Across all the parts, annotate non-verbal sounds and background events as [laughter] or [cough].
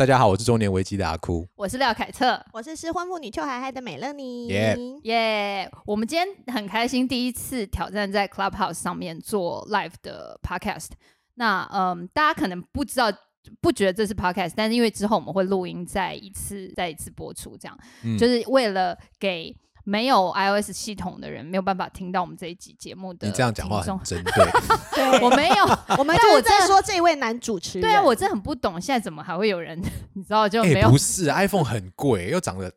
大家好，我是中年危机的阿哭。我是廖凯特，我是失婚妇女邱海海的美乐妮。耶耶我们今天很开心，第一次挑战在 Clubhouse 上面做 live 的 podcast。那嗯，大家可能不知道，不觉得这是 podcast，但是因为之后我们会录音，再一次再一次播出，这样、嗯就是为了给没有 iOS 系统的人没有办法听到我们这一集节目的你这样讲话很针对，[laughs] 对，我没有，[laughs] 我们但我真的就在说这位男主持人。对啊，我真的很不懂，现在怎么还会有人，你知道就哎、没有不是，iPhone 很贵，又长得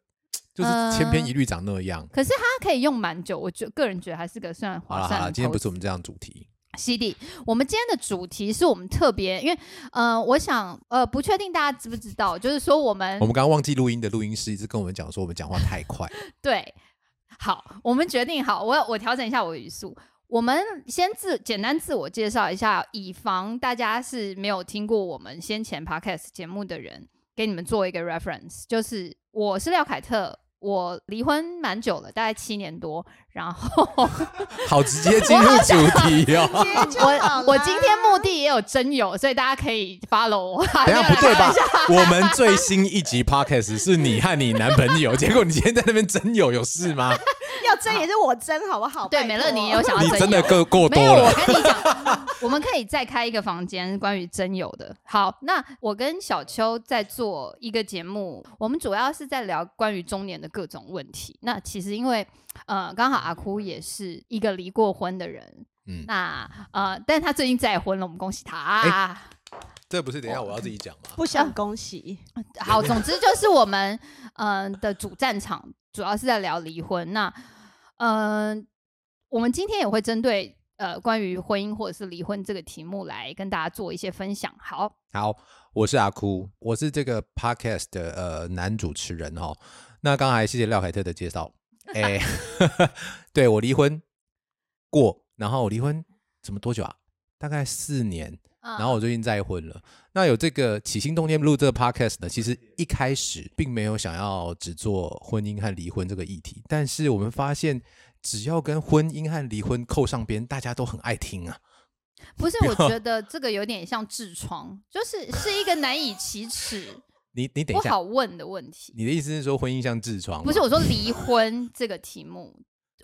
就是呃千篇一律长那样。可是它可以用蛮久，我觉个人觉得还是个算划算好了好了，今天不是我们这样主题，CD，我们今天的主题是我们特别，因为呃，我想呃，不确定大家知不知道，就是说我们我们刚刚忘记录音的录音师一直跟我们讲说我们讲话太快，[laughs] 对，好，我们决定好，我我调整一下我的语速。我们先自简单自我介绍一下，以防大家是没有听过我们先前 podcast 节目的人，给你们做一个 reference。就是我是廖凯特，我离婚蛮久了，大概七年多。然后 [laughs] 好直接进入主题哦。[laughs] 我我今天目的也有真友，所以大家可以 follow 我。等下不对吧？我们最新一集 podcast 是你和你男朋友，[laughs] 结果你今天在那边真有有事吗？要真也是我真，好不好？对，美乐你也有想要你真友真的够过没有，我多了。跟你讲，我们可以再开一个房间关于真友的。好，那我跟小秋在做一个节目，我们主要是在聊关于中年的各种问题。那其实因为呃，刚好阿哭也是一个离过婚的人，嗯，那呃，但他最近再婚了，我们恭喜他啊！这不是等一下我要自己讲吗？不想恭喜。好，总之就是我们嗯、呃的主战场主要是在聊离婚。那嗯、呃我们今天也会针对呃关于婚姻或者是离婚这个题目来跟大家做一些分享。好，好，我是阿哭，我是这个 podcast 的呃男主持人哦。那刚才谢谢廖凯特的介绍，哎、[laughs] 对我离婚过，然后我离婚怎么多久啊？大概四年，然然后我最近再婚了。那有这个起心动念录这个 podcast 呢，其实一开始并没有想要只做婚姻和离婚这个议题，但是我们发现，只要跟婚姻和离婚扣上边，大家都很爱听啊。不是，我觉得这个有点像痔疮，就是是一个难以启齿、你你等不一下，好问的问题。你的意思是说婚姻像痔疮？不是我说离婚这个题目，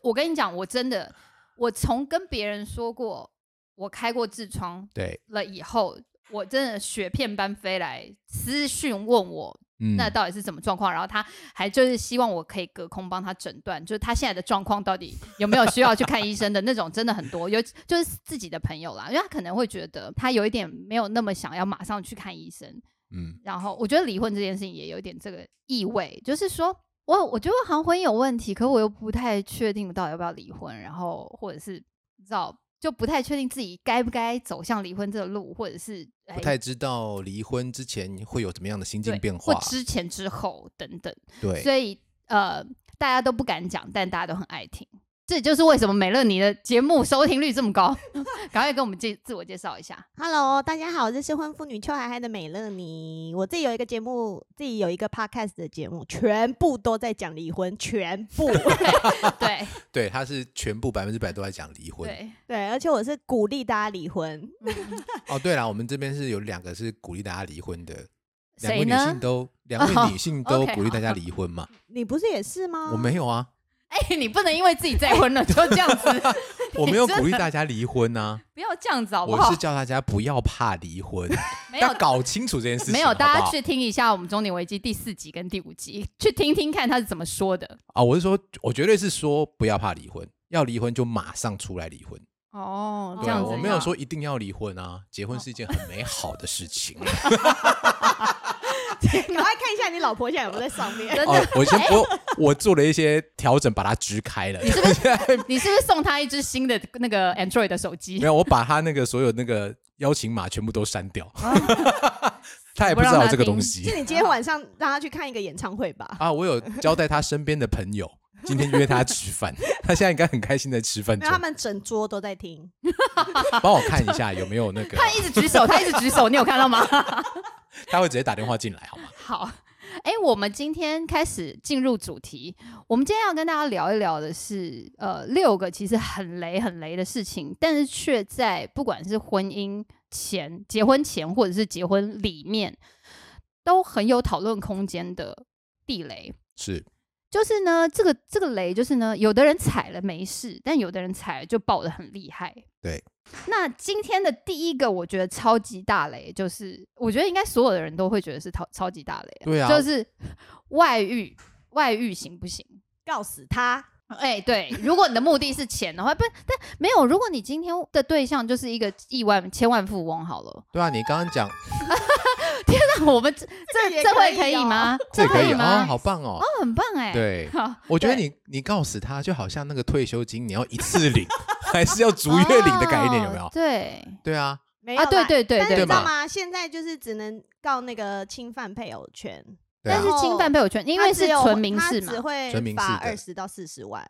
我跟你讲，我真的，我从跟别人说过我开过痔疮对，了以后，我真的雪片般飞来私讯问我嗯，那到底是什么状况，然后他还就是希望我可以隔空帮他诊断，就是他现在的状况到底有没有需要去看医生的那种，真的很多，有就是自己的朋友啦，因为他可能会觉得他有一点没有那么想要马上去看医生，嗯，然后我觉得离婚这件事情也有点这个意味，就是说我我觉得好像婚姻有问题，可我又不太确定到底要不要离婚，然后或者是你知道就不太确定自己该不该走向离婚这个路，或者是哎不太知道离婚之前会有怎么样的心境变化。或之前之后等等，对，所以呃大家都不敢讲，但大家都很爱听。这就是为什么美乐你的节目收听率这么高。[laughs] 赶快跟我们介自我介绍一下。Hello，大家好，我是失婚妇女邱海海的美乐妮。我自己有一个节目，自己有一个 podcast 的节目，全部都在讲离婚，全部。[laughs] 对对，他是全部百分之百都在讲离婚。对，对，而且我是鼓励大家离婚。嗯哦，对了，我们这边是有两个是鼓励大家离婚的，两位女性？都两位女性都 [laughs] 鼓励大家好离婚嘛。你不是也是吗？我没有啊，哎、你不能因为自己再婚了 [laughs] 就这样子，我没有鼓励大家离婚啊，不要这样子好不好我是？叫大家不要怕离婚，要搞清楚这件事情。没有，大家去听一下我们《中年危机》第四集跟第五集，去听听看他是怎么说的。啊，我是说，我绝对是说不要怕离婚，要离婚就马上出来离婚。哦对啊，我没有呀说一定要离婚啊，结婚是一件很美好的事情。[laughs] [laughs] [laughs] 赶快看一下你老婆现在有没有在上面。真的哦，我先我我做了一些调整，把它支开了。你是不是 [laughs] 你是不是送他一只新的那个 Android 的手机没？有，我把他那个所有那个邀请码全部都删掉，[laughs] 啊他也不知道这个东西是你今天晚上让他去看一个演唱会吧？啊。我有交代他身边的朋友，今天约他吃饭，他现在应该很开心在吃饭没有，他。们整桌都在听。[laughs] 帮我看一下有没有那个，他一直举手，他一直举手，你有看到吗？[laughs] 他会直接打电话进来，好吗？[laughs] 好，哎、我们今天开始进入主题。我们今天要跟大家聊一聊的是，呃，六个其实很雷、很雷的事情，但是却在不管是婚姻前、结婚前，或者是结婚里面，都很有讨论空间的地雷。是就是呢，这个这个雷就是呢，有的人踩了没事，但有的人踩了就爆的很厉害。对，那今天的第一个，我觉得超级大雷，就是我觉得应该所有的人都会觉得是超超级大雷，对啊就是 [laughs] 外遇，外遇行不行？告死他，哎、对，如果你的目的是钱的话，不，但没有，如果你今天的对象就是一个亿万、千万富翁，好了，对啊，你刚刚讲 [laughs] 那我们这这这会可以吗？这可以吗？哦，好棒哦哦，，很棒哎，对。我觉得你你告诉他，就好像那个退休金，你要一次领，还是要逐月领的概念，有没有哦？对对啊，啊，没有啦对对对但是对你知道吗？现在就是只能告那个侵犯配偶权，对啊但，是侵犯配偶权，因为是纯民事嘛他只，会纯民事二十到四十万。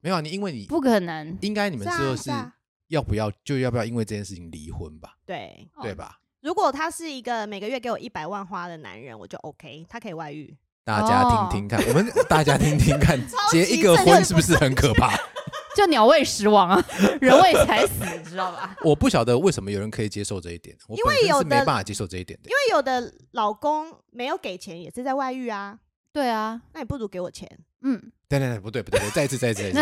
没有啊，你因为你不可能。应该你们之后是是啊要不要就要不要因为这件事情离婚吧，对，哦？对吧？如果他是一个每个月给我一百万花的男人，我就 OK，他可以外遇。大家听听看，我们大家听听看，结一个婚是不是很可怕？[laughs] 就鸟为食亡啊，人为财死，你知道吧？[laughs] 我不晓得为什么有人可以接受这一点，我因为有的是没办法接受这一点的。因为有的老公没有给钱，也是在外遇啊，对啊，那你不如给我钱。嗯，对对对，不对不对，再一次再一次你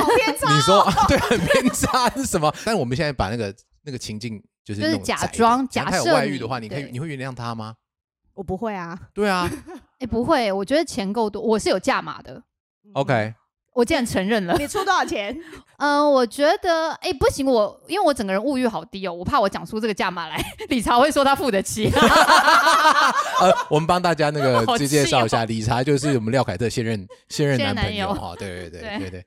说对很偏差是什么？但我们现在把那个那个情境就是就是假装假设他有外遇的话，你可以你会原谅他吗？我不会啊。对啊 [laughs] 哎，不会，我觉得钱够多，我是有价码的，，OK，我竟然承认了。你出多少钱？嗯，[laughs] 我觉得，哎，不行，我因为我整个人物欲好低哦，我怕我讲出这个价码来，[laughs] 理查会说他付得起。呃，我们帮大家那个好介介绍一下，哦理查就是我们廖凯特现任现任男朋友男友哈，对对对对对对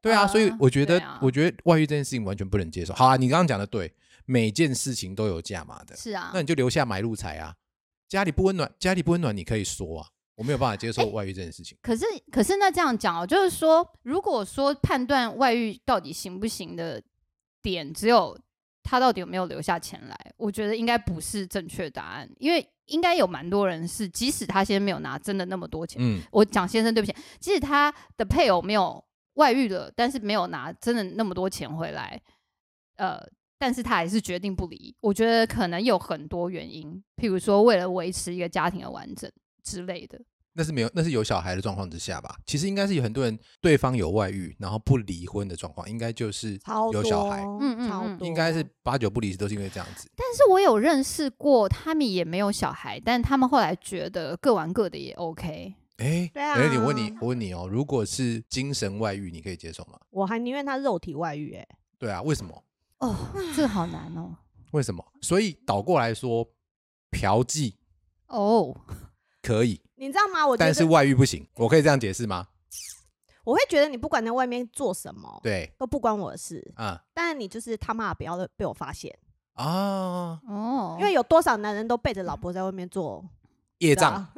对啊，所以呃我觉得我觉得外遇这件事情完全不能接受。好啊，你刚刚讲的对，每件事情都有价码的，是啊那，你就留下买路财啊。家里不温暖，家里不温暖，你可以说啊，我没有办法接受外遇这件事情。可是可是那这样讲哦，就是说，如果说判断外遇到底行不行的点，只有他到底有没有留下钱来，我觉得应该不是正确答案，因为应该有蛮多人是，即使他先没有拿真的那么多钱，嗯，我讲先生对不起，即使他的配偶没有外遇了，但是没有拿真的那么多钱回来，呃，但是他还是决定不离。我觉得可能有很多原因，譬如说为了维持一个家庭的完整之类的。那是没有，那是有小孩的状况之下吧。其实应该是有很多人对方有外遇，然后不离婚的状况，应该就是，有小孩，嗯嗯应该是八九不离十都是因为这样子。但是我有认识过，他们也没有小孩，但他们后来觉得各玩各的也 OK。哎，对啊哎，你我问你，我问你哦，如果是精神外遇，你可以接受吗？我还宁愿他肉体外遇、欸，对啊，为什么？哦，这个好难哦。为什么？所以倒过来说，嫖妓哦，可以，你知道吗？我觉但是外遇不行。我可以这样解释吗？我会觉得你不管在外面做什么，对，都不关我的事，啊。但是你就是他妈不要被我发现，啊，哦，因为有多少男人都背着老婆在外面做业障，啊。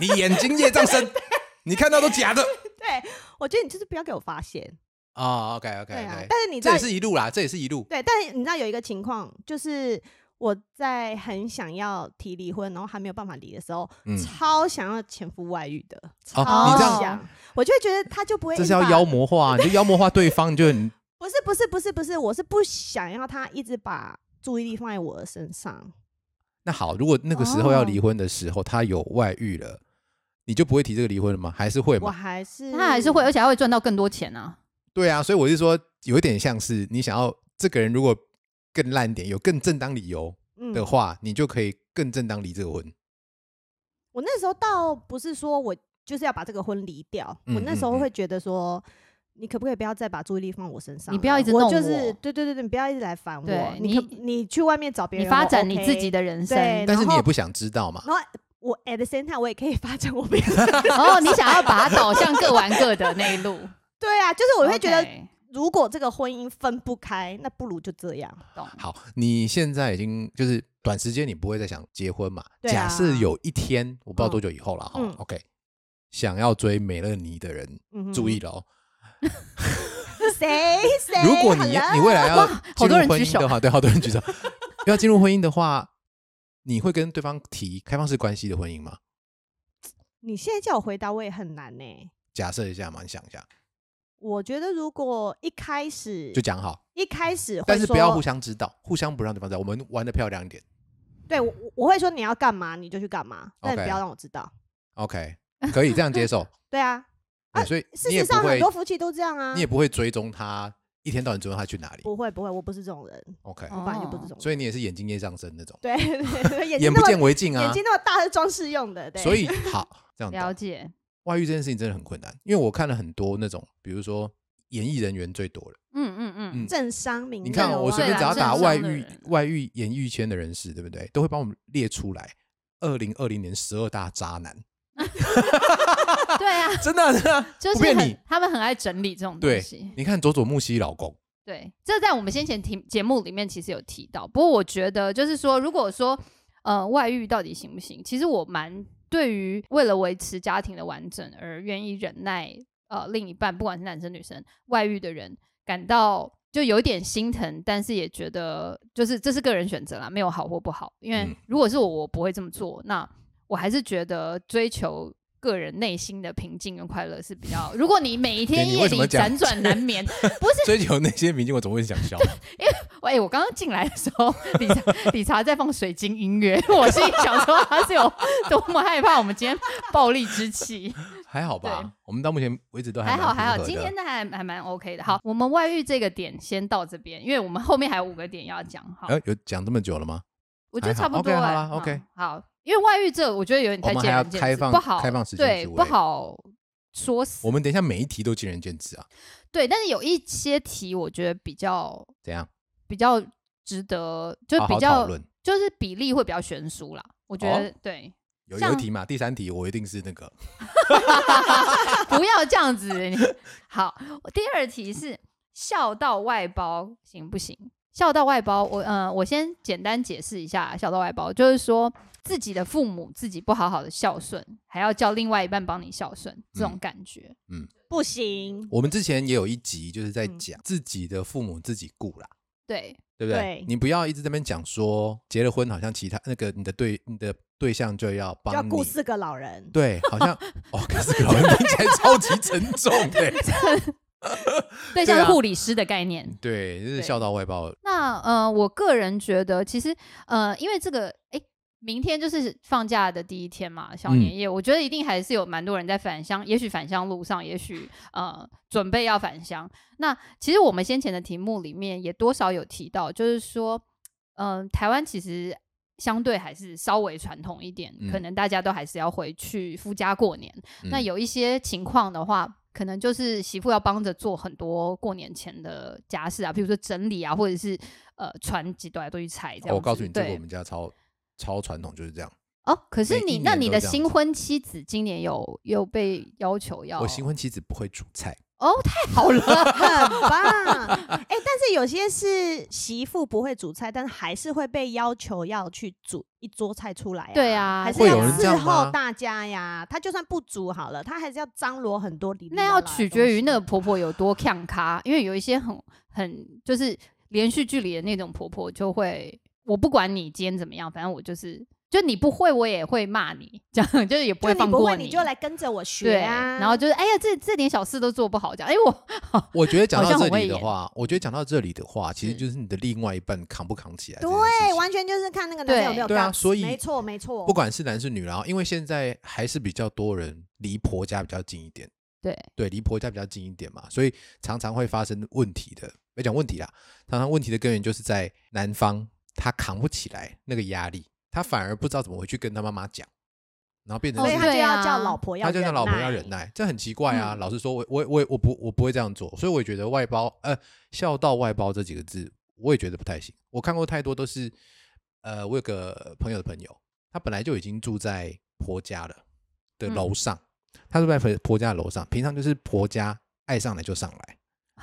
你眼睛业障深，[laughs] 你看到都假的。对，我觉得你就是不要给我发现，啊。OK OK 对啊 OK，。但是你知道这也，是一路啦，这也是一路。对，但是你知道有一个情况，就是我在很想要提离婚，然后还没有办法离的时候，嗯，超想要前夫外遇的，哦超你这样想，我就会觉得他就不会，这是要妖，魔化，你就妖魔化对方，你就很 [laughs] 不是不是不是不是，我是不想要他一直把注意力放在我的身上。那好。如果那个时候要哦离婚的时候，他有外遇了，你就不会提这个离婚了吗？还是会我吗？还是他还是会，而且还会赚到更多钱啊。对啊，所以我是说，有一点像是你想要这个人如果更烂点，有更正当理由嗯的话，你就可以更正当离这个婚。我那时候倒不是说我就是要把这个婚离掉，嗯我那时候会觉得说，你可不可以不要再把注意力放我身上？你不要一直弄我就是我对对对对，你不要一直来烦我。你你你去外面找别人，你发展你自己的人生，对但是你也不想知道嘛？然后我 at the same time 我也可以发展我 [laughs] 别人。然后你想要把它导向 [laughs] 各玩各的那一路，对啊，就是我会觉得，OK，如果这个婚姻分不开，那不如就这样。懂。好，你现在已经就是短时间你不会再想结婚嘛？对啊假设有一天，我不知道嗯多久以后了哈、嗯 OK，想要追美乐妮的人，嗯哼注意了哦。[laughs] 谁谁？如果你要你未来要哇好进入多人举手婚姻的话，对，好多人举手。要进入婚姻的话，你会跟对方提开放式关系的婚姻吗？你现在叫我回答，我也很难呢、假设一下嘛，你想一下，我觉得如果一开始就讲好，一开始会但是不要互相知道，互相不让对方知道，我们玩的漂亮一点。对我我会说你要干嘛你就去干嘛，但你不要让我知道。OK，可以这样接受。[laughs] 对啊，啊所以事实上很多，夫妻都这样啊。你也不会追踪他，一天到晚追踪他去哪里。不会不会，我不是这种人，OK，我本来就不是这种人。所以你也是眼睛夜上身那种，对对对，[laughs] 眼不那么见为净啊眼。睛那么大是装饰用的，对。所以好这样懂了解，外遇这件事情真的很困难，因为我看了很多那种，比如说演艺人员最多的。嗯嗯嗯，嗯政商名你看我随便只要打外遇外遇演艺圈的人士，对不对？都会帮我们列出来。二零二零年十二大渣男，[laughs] 对 [laughs] 啊，真的啊真的啊就是很。他们很爱整理这种东西。你看佐佐木希老公，对，这在我们先前题节目里面其实有提到。不过我觉得，就是说，如果说呃外遇到底行不行，其实我蛮对于为了维持家庭的完整而愿意忍耐呃另一半，不管是男生女生外遇的人，感到就有一点心疼，但是也觉得就是这是个人选择啦，没有好或不好。因为嗯如果是我，我不会这么做。那我还是觉得追求。个人内心的平静跟快乐是比较。如果你每一天夜里辗转难眠，[laughs] 不是追求那些明星，我怎么会想笑？[laughs] 喂，我刚刚进来的时候，理查理查在放水晶音乐，我心里想说他是有多么害怕我们今天暴力之气。[laughs] 还好吧？我们到目前为止都还好还好，今天的还还蛮 OK 的。好，我们外遇这个点先到这边，因为我们后面还有五个点要讲。好，呃有讲这么久了吗？我觉得差不多 OK，好哎、啦嗯 OK 好，因为外遇这我觉得有点太我们还要见仁见智，不好开放时间对，不好说死我。们等一下每一题都见仁见智啊，对，但是有一些题我觉得比较怎样？比较值得，就好好比较讨论。就是比例会比较悬殊啦。我觉得、哦对，有有像一题嘛，第三题我一定是那个 [laughs] 不要这样子。你 [laughs] 好，第二题是孝道外包行不行？孝道外包，我呃，我先简单解释一下孝道外包，就是说自己的父母自己不好好的孝顺，还要叫另外一半帮你孝顺，这种嗯。感觉。嗯。不行，我们之前也有一集就是在嗯。讲自己的父母自己顾啦，对，对不对？对？你不要一直在那边讲说结了婚好像其他那个你的对你的对象就要帮你，顾四个老人。对，好像哦，可是老人听起来 [laughs] 超级沉重 [laughs] [laughs] [laughs] 对像是护理师的概念。对，就是对孝道外包，那呃，我个人觉得，其实呃，因为这个，哎，明天就是放假的第一天嘛，小嗯年夜，我觉得一定还是有蛮多人在返乡，也许返乡路上，也许呃准备要返乡。那其实我们先前的题目里面也多少有提到，就是说，嗯、台湾其实。相对还是稍微传统一点，可嗯能大家都还是要回去夫家过年。那嗯有一些情况的话，可能就是媳妇要帮着做很多过年前的家事啊，比如说整理啊，或者是呃传几堆东西菜这样。哦我告诉你，这个我们家超超传统，就是这样。哦，可是你那你的新婚妻子今年有有被要求要我新婚妻子不会煮菜，哦，太好了，[laughs] 很棒，哎、但是有些是媳妇不会煮菜，但是还是会被要求要去煮一桌菜出来、啊。对啊还是要伺候大家呀。她就算不煮好了，她还是要张罗很多那要取决于那个婆婆有多强咖，因为有一些很很就是连续剧里的那种婆婆就会，我不管你今天怎么样，反正我就是。就你不会，我也会骂你，这样就是也不会就你不会，放过你，你就来跟着我学，啊。然后就是哎呀，这这点小事都做不好，这样，哎我 [laughs] 我觉得讲到这里的话，我觉得讲到这里的话，其实就是你的另外一半扛不扛起来对，完全就是看那个男生有没有对啊所以没错没错，不管是男是女然后，因为现在还是比较多人离婆家比较近一点，对对，离婆家比较近一点嘛，所以常常会发生问题的。别讲问题啦，常常问题的根源就是在男方他扛不起来那个压力，他反而不知道怎么回去跟他妈妈讲，然后变成所以他就要叫老婆要他就让忍老婆要忍耐，这很奇怪啊。嗯老实说，我我我我不我不会这样做，所以我也觉得外包呃孝道外包这几个字，我也觉得不太行。我看过太多都是呃，我有个朋友的朋友，他本来就已经住在婆家了的嗯楼上，他住在婆婆家的楼上，平常就是婆家爱上来就上来，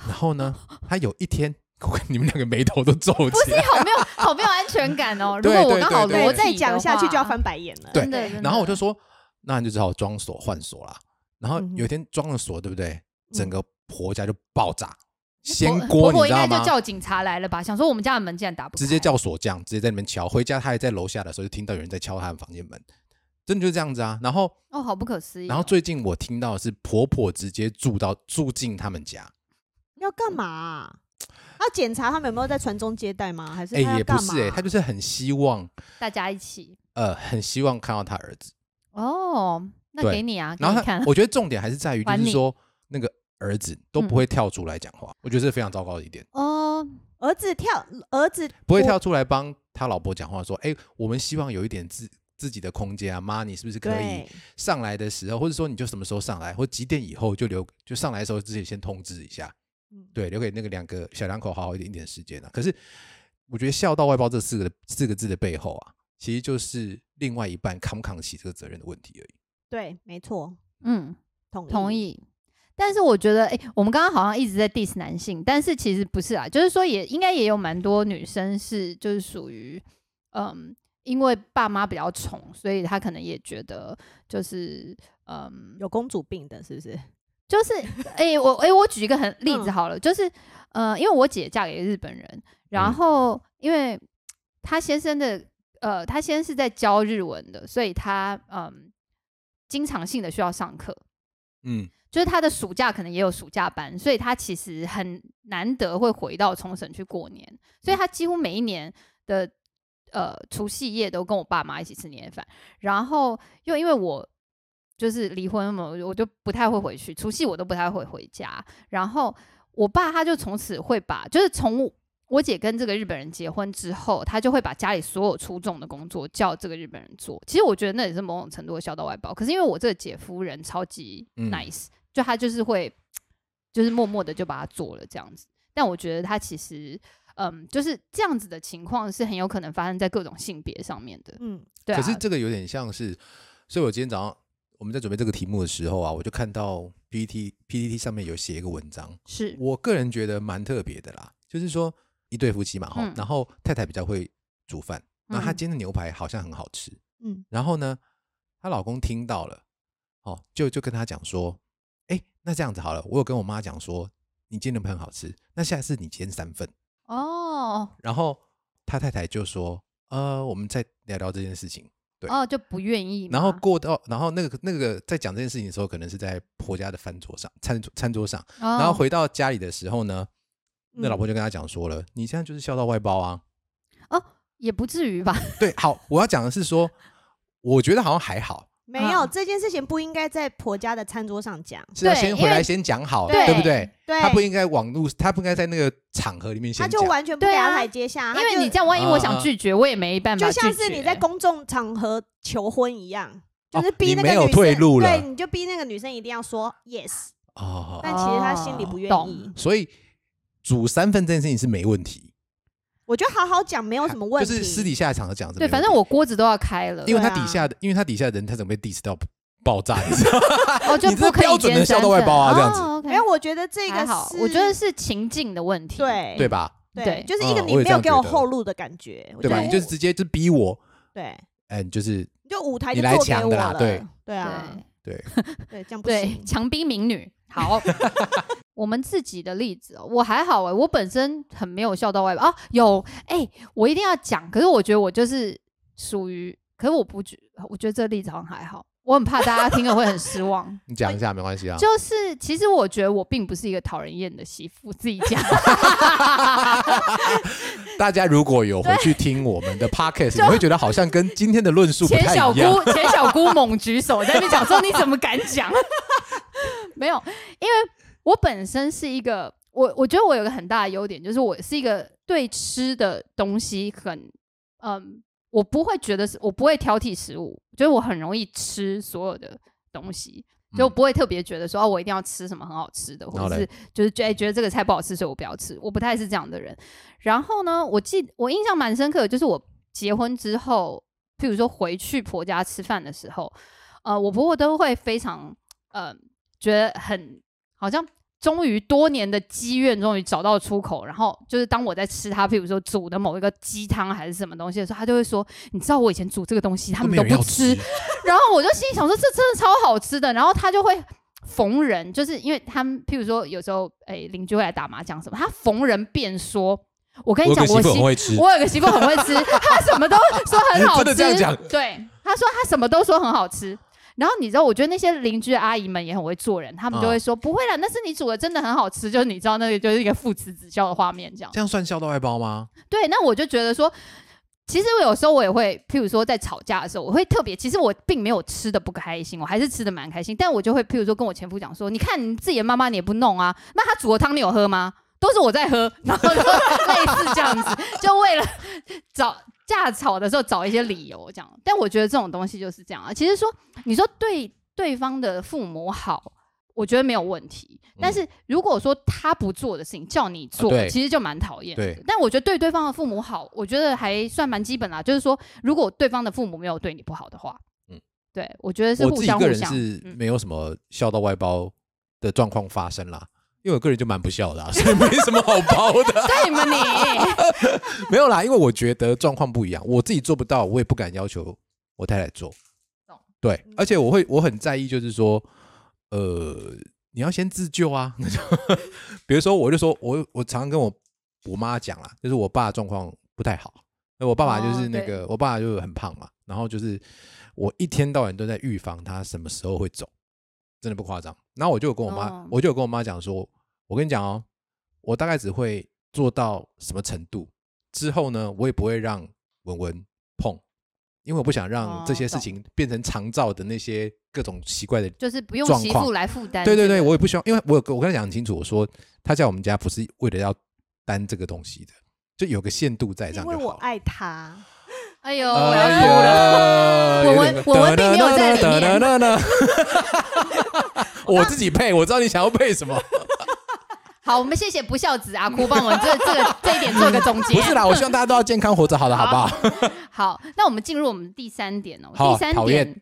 然后呢，[laughs] 他有一天。[laughs] 你们两个眉头都皱起来，好没有好没有安全感哦。[laughs] 如果我刚好对对对，逻辑再讲下去就要翻白眼了。对然后我就说，那你就只好装锁换锁啦。然后有一天装了锁，对不对？整嗯个婆家就爆炸，掀婆锅，婆婆应？该就叫警察来了吧？想说我们家的门竟然打不开，直接叫锁匠，直接在那边敲。回家他还在楼下的时候，就听到有人在敲他的房间门，真的就是这样子啊。然后，哦，好不可思议哦。然后最近我听到的是婆婆直接住到住进他们家，要干嘛啊？[tsk] 要检查他们有没有在传宗接代吗？还是哎？也不是哎、他就是很希望大家一起。呃很希望看到他儿子，哦，那对。给你啊，然后我觉得重点还是在于就是说那个儿子都不嗯。会跳出来讲话，我觉得这是非常糟糕的一点，哦，儿子跳，儿子不会跳出来帮他老婆讲话说，哎、我们希望有一点自自己的空间啊，妈，你是不是可以上来的时候，或者说你就什么时候上来，或几点以后就留就上来的时候自己先通知一下，嗯对，留给那个两个小两口好好一点一点时间啊。可是我觉得“孝道外包”这四个四个字的背后啊，其实就是另外一半扛不扛得起这个责任的问题而已。对，没错，嗯，同意同。意。但是我觉得，哎、我们刚刚好像一直在 diss 男性，但是其实不是啊，就是说也应该也有蛮多女生是就是属于，嗯，因为爸妈比较宠，所以她可能也觉得就是，嗯，有公主病的，是不是？就是，哎、我哎、我举一个很例子嗯。好了，就是，呃，因为我姐嫁给日本人，然嗯。后因为她先生的，呃，她先生是在教日文的，所以她嗯，经常性的需要上课，嗯，就是他的暑假可能也有暑假班，所以他其实很难得会回到冲绳去过年，所以他几乎每一年的呃除夕夜都跟我爸妈一起吃年夜饭。然后又因为我就是离婚嘛，我就不太会回去，除夕我都不太会回家。然后我爸他就从此会把，就是从我姐跟这个日本人结婚之后，他就会把家里所有出众的工作叫这个日本人做。其实我觉得那也是某种程度的孝道外包。可是因为我这个姐夫人超级嗯 nice，、就他就是会，就是默默的就把它做了这样子。但我觉得他其实，嗯，就是这样子的情况是很有可能发生在各种性别上面的。嗯，对啊，可是这个有点像是，所以我今天早上我们在准备这个题目的时候啊，我就看到 PPT PPT 上面有写一个文章，是。我个人觉得蛮特别的啦，就是说一对夫妻嘛，哈、嗯。然后太太比较会煮饭，那她嗯。煎的牛排好像很好吃，嗯，然后呢，她老公听到了，哦，就就跟她讲说，哎，那这样子好了，我有跟我妈讲说，你煎的牛排很好吃，那下次你煎三份，哦。然后他太太就说，呃，我们再聊聊这件事情。对哦，就不愿意。然后过到，然后那个那个在讲这件事情的时候，可能是在婆家的饭桌上、餐桌餐桌上，哦，然后回到家里的时候呢，那嗯老婆就跟他讲说了，你现在就是孝道外包啊。哦也不至于吧？对，好，我要讲的是说，我觉得好像还好，没有嗯这件事情不应该在婆家的餐桌上讲。是要先回来先讲好，对对不对？对，他不应该网络，他不应该在那个场合里面他先讲。就完全不给他台阶下，因为你这样，万一我想拒绝，我也没办法就拒绝。像是你在公众场合求婚一样，就哦是逼那个女生，退路了对，你就逼那个女生一定要说 yes，哦，但其实她心里不愿懂意。所以煮三份这件事情是没问题，我觉得好好讲没有什么问题，就是私底下的场合讲是没对，反正我锅子都要开了，因为他对啊底下的，因为他底下的人，他怎么被 diss 到爆炸？你知道吗？[laughs] 哦，就你这不可以标准的煎孝道外包啊这样子哦，OK 因为我觉得这个还好，是我觉得是情境的问题。对对吧？对对，就是一个嗯我也你没有给我后路的感觉，我对吧？你就是直接就逼我，对，哎，你就是你就舞台你来就做给我抢的啦了，对对啊，对对，对，这样不对，行。强逼民女。好，[laughs] 我们自己的例子、哦，我还好哎、我本身很没有笑到外包啊。有哎、我一定要讲，可是我觉得我就是属于，可是我不觉，我觉得这个例子好像还好，我很怕大家听了会很失望。[laughs] 你讲一下没关系啊。就是其实我觉得我并不是一个讨人厌的媳妇，自己讲。[laughs] 大家如果有回去听我们的 podcast，你会觉得好像跟今天的论述不钱小太一样。姑，钱小姑猛举手在那边讲说：“你怎么敢讲？” [laughs] 没有，因为我本身是一个，我我觉得我有个很大的优点，就是我是一个对吃的东西很，嗯，我不会觉得是我不会挑剔食物，就是我很容易吃所有的东西。就不会特别觉得说哦，我一定要吃什么很好吃的，或者是就是觉得觉得这个菜不好吃，所以我不要吃。我不太是这样的人。然后呢，我记我印象蛮深刻的，就是我结婚之后，譬如说回去婆家吃饭的时候，呃，我婆婆都会非常呃觉得很好像终于多年的积怨终于找到出口，然后就是当我在吃他譬如说煮的某一个鸡汤还是什么东西的时候，他就会说：“你知道我以前煮这个东西，他们都不吃。”然后我就心里想说，这真的超好吃的。然后他就会逢人，就是因为他们，譬如说有时候，哎，邻居会来打麻将什么，他逢人便说：“我跟你讲，我媳妇我媳很会吃，我有个媳妇很会吃，她什么都说很好吃。[laughs] 真的这样讲对，她说她什么都说很好吃。然后你知道，我觉得那些邻居阿姨们也很会做人，他们就嗯会说、不会啦，那是你煮的真的很好吃，就是你知道那个就是一个父慈子孝的画面这样。这样算孝道外包吗？对，那我就觉得说，其实我有时候我也会，譬如说在吵架的时候，我会特别，其实我并没有吃的不开心，我还是吃的蛮开心，但我就会譬如说跟我前夫讲说，你看你自己的妈妈你也不弄啊，那他煮的汤你有喝吗？都是我在喝，然后就 [laughs] 类似这样子，就为了找架吵的时候找一些理由这样。但我觉得这种东西就是这样啊。其实说你说对对方的父母好，我觉得没有问题。但是如果说他不做的事情叫你做，嗯其实就蛮讨厌的。对但我觉得对对方的父母好，我觉得还算蛮基本啦。就是说，如果对方的父母没有对你不好的话，嗯嗯，对我觉得是互我自己个相互相。人是嗯没有什么孝道外包的状况发生啦。因为我个人就蛮不孝的、啊，所以没什么好包的。对你们你，没有啦，因为我觉得状况不一样，我自己做不到，我也不敢要求我太太做懂。对，而且我会我很在意，就是说，呃，你要先自救啊。[laughs] 比如说，我就说我我常常跟我我妈讲啦，就是我爸状况不太好，那我爸爸就是那个、我爸爸就是很胖嘛，然后就是我一天到晚都在预防他什么时候会走，真的不夸张。然后我就有跟我妈，哦我就有跟我妈讲说，我跟你讲哦，我大概只会做到什么程度，之后呢，我也不会让文文碰，因为我不想让这些事情变成长照的那些各种奇怪的。就是不用媳妇来负担。对对对，我也不希望，因为我跟我跟他讲很清楚，我说他在我们家不是为了要担这个东西的，就有个限度在，这因样就好。为我爱他，哎呦，我要哭了。了我文我们并没有在里面面。我自己配，我知道你想要配什么。[laughs] 好，我们谢谢不孝子阿哭帮我们这这个这一点做一个总结。不是啦，[laughs] 我希望大家都要健康活着，好了，好不好？好，那我们进入我们第三点哦。第三点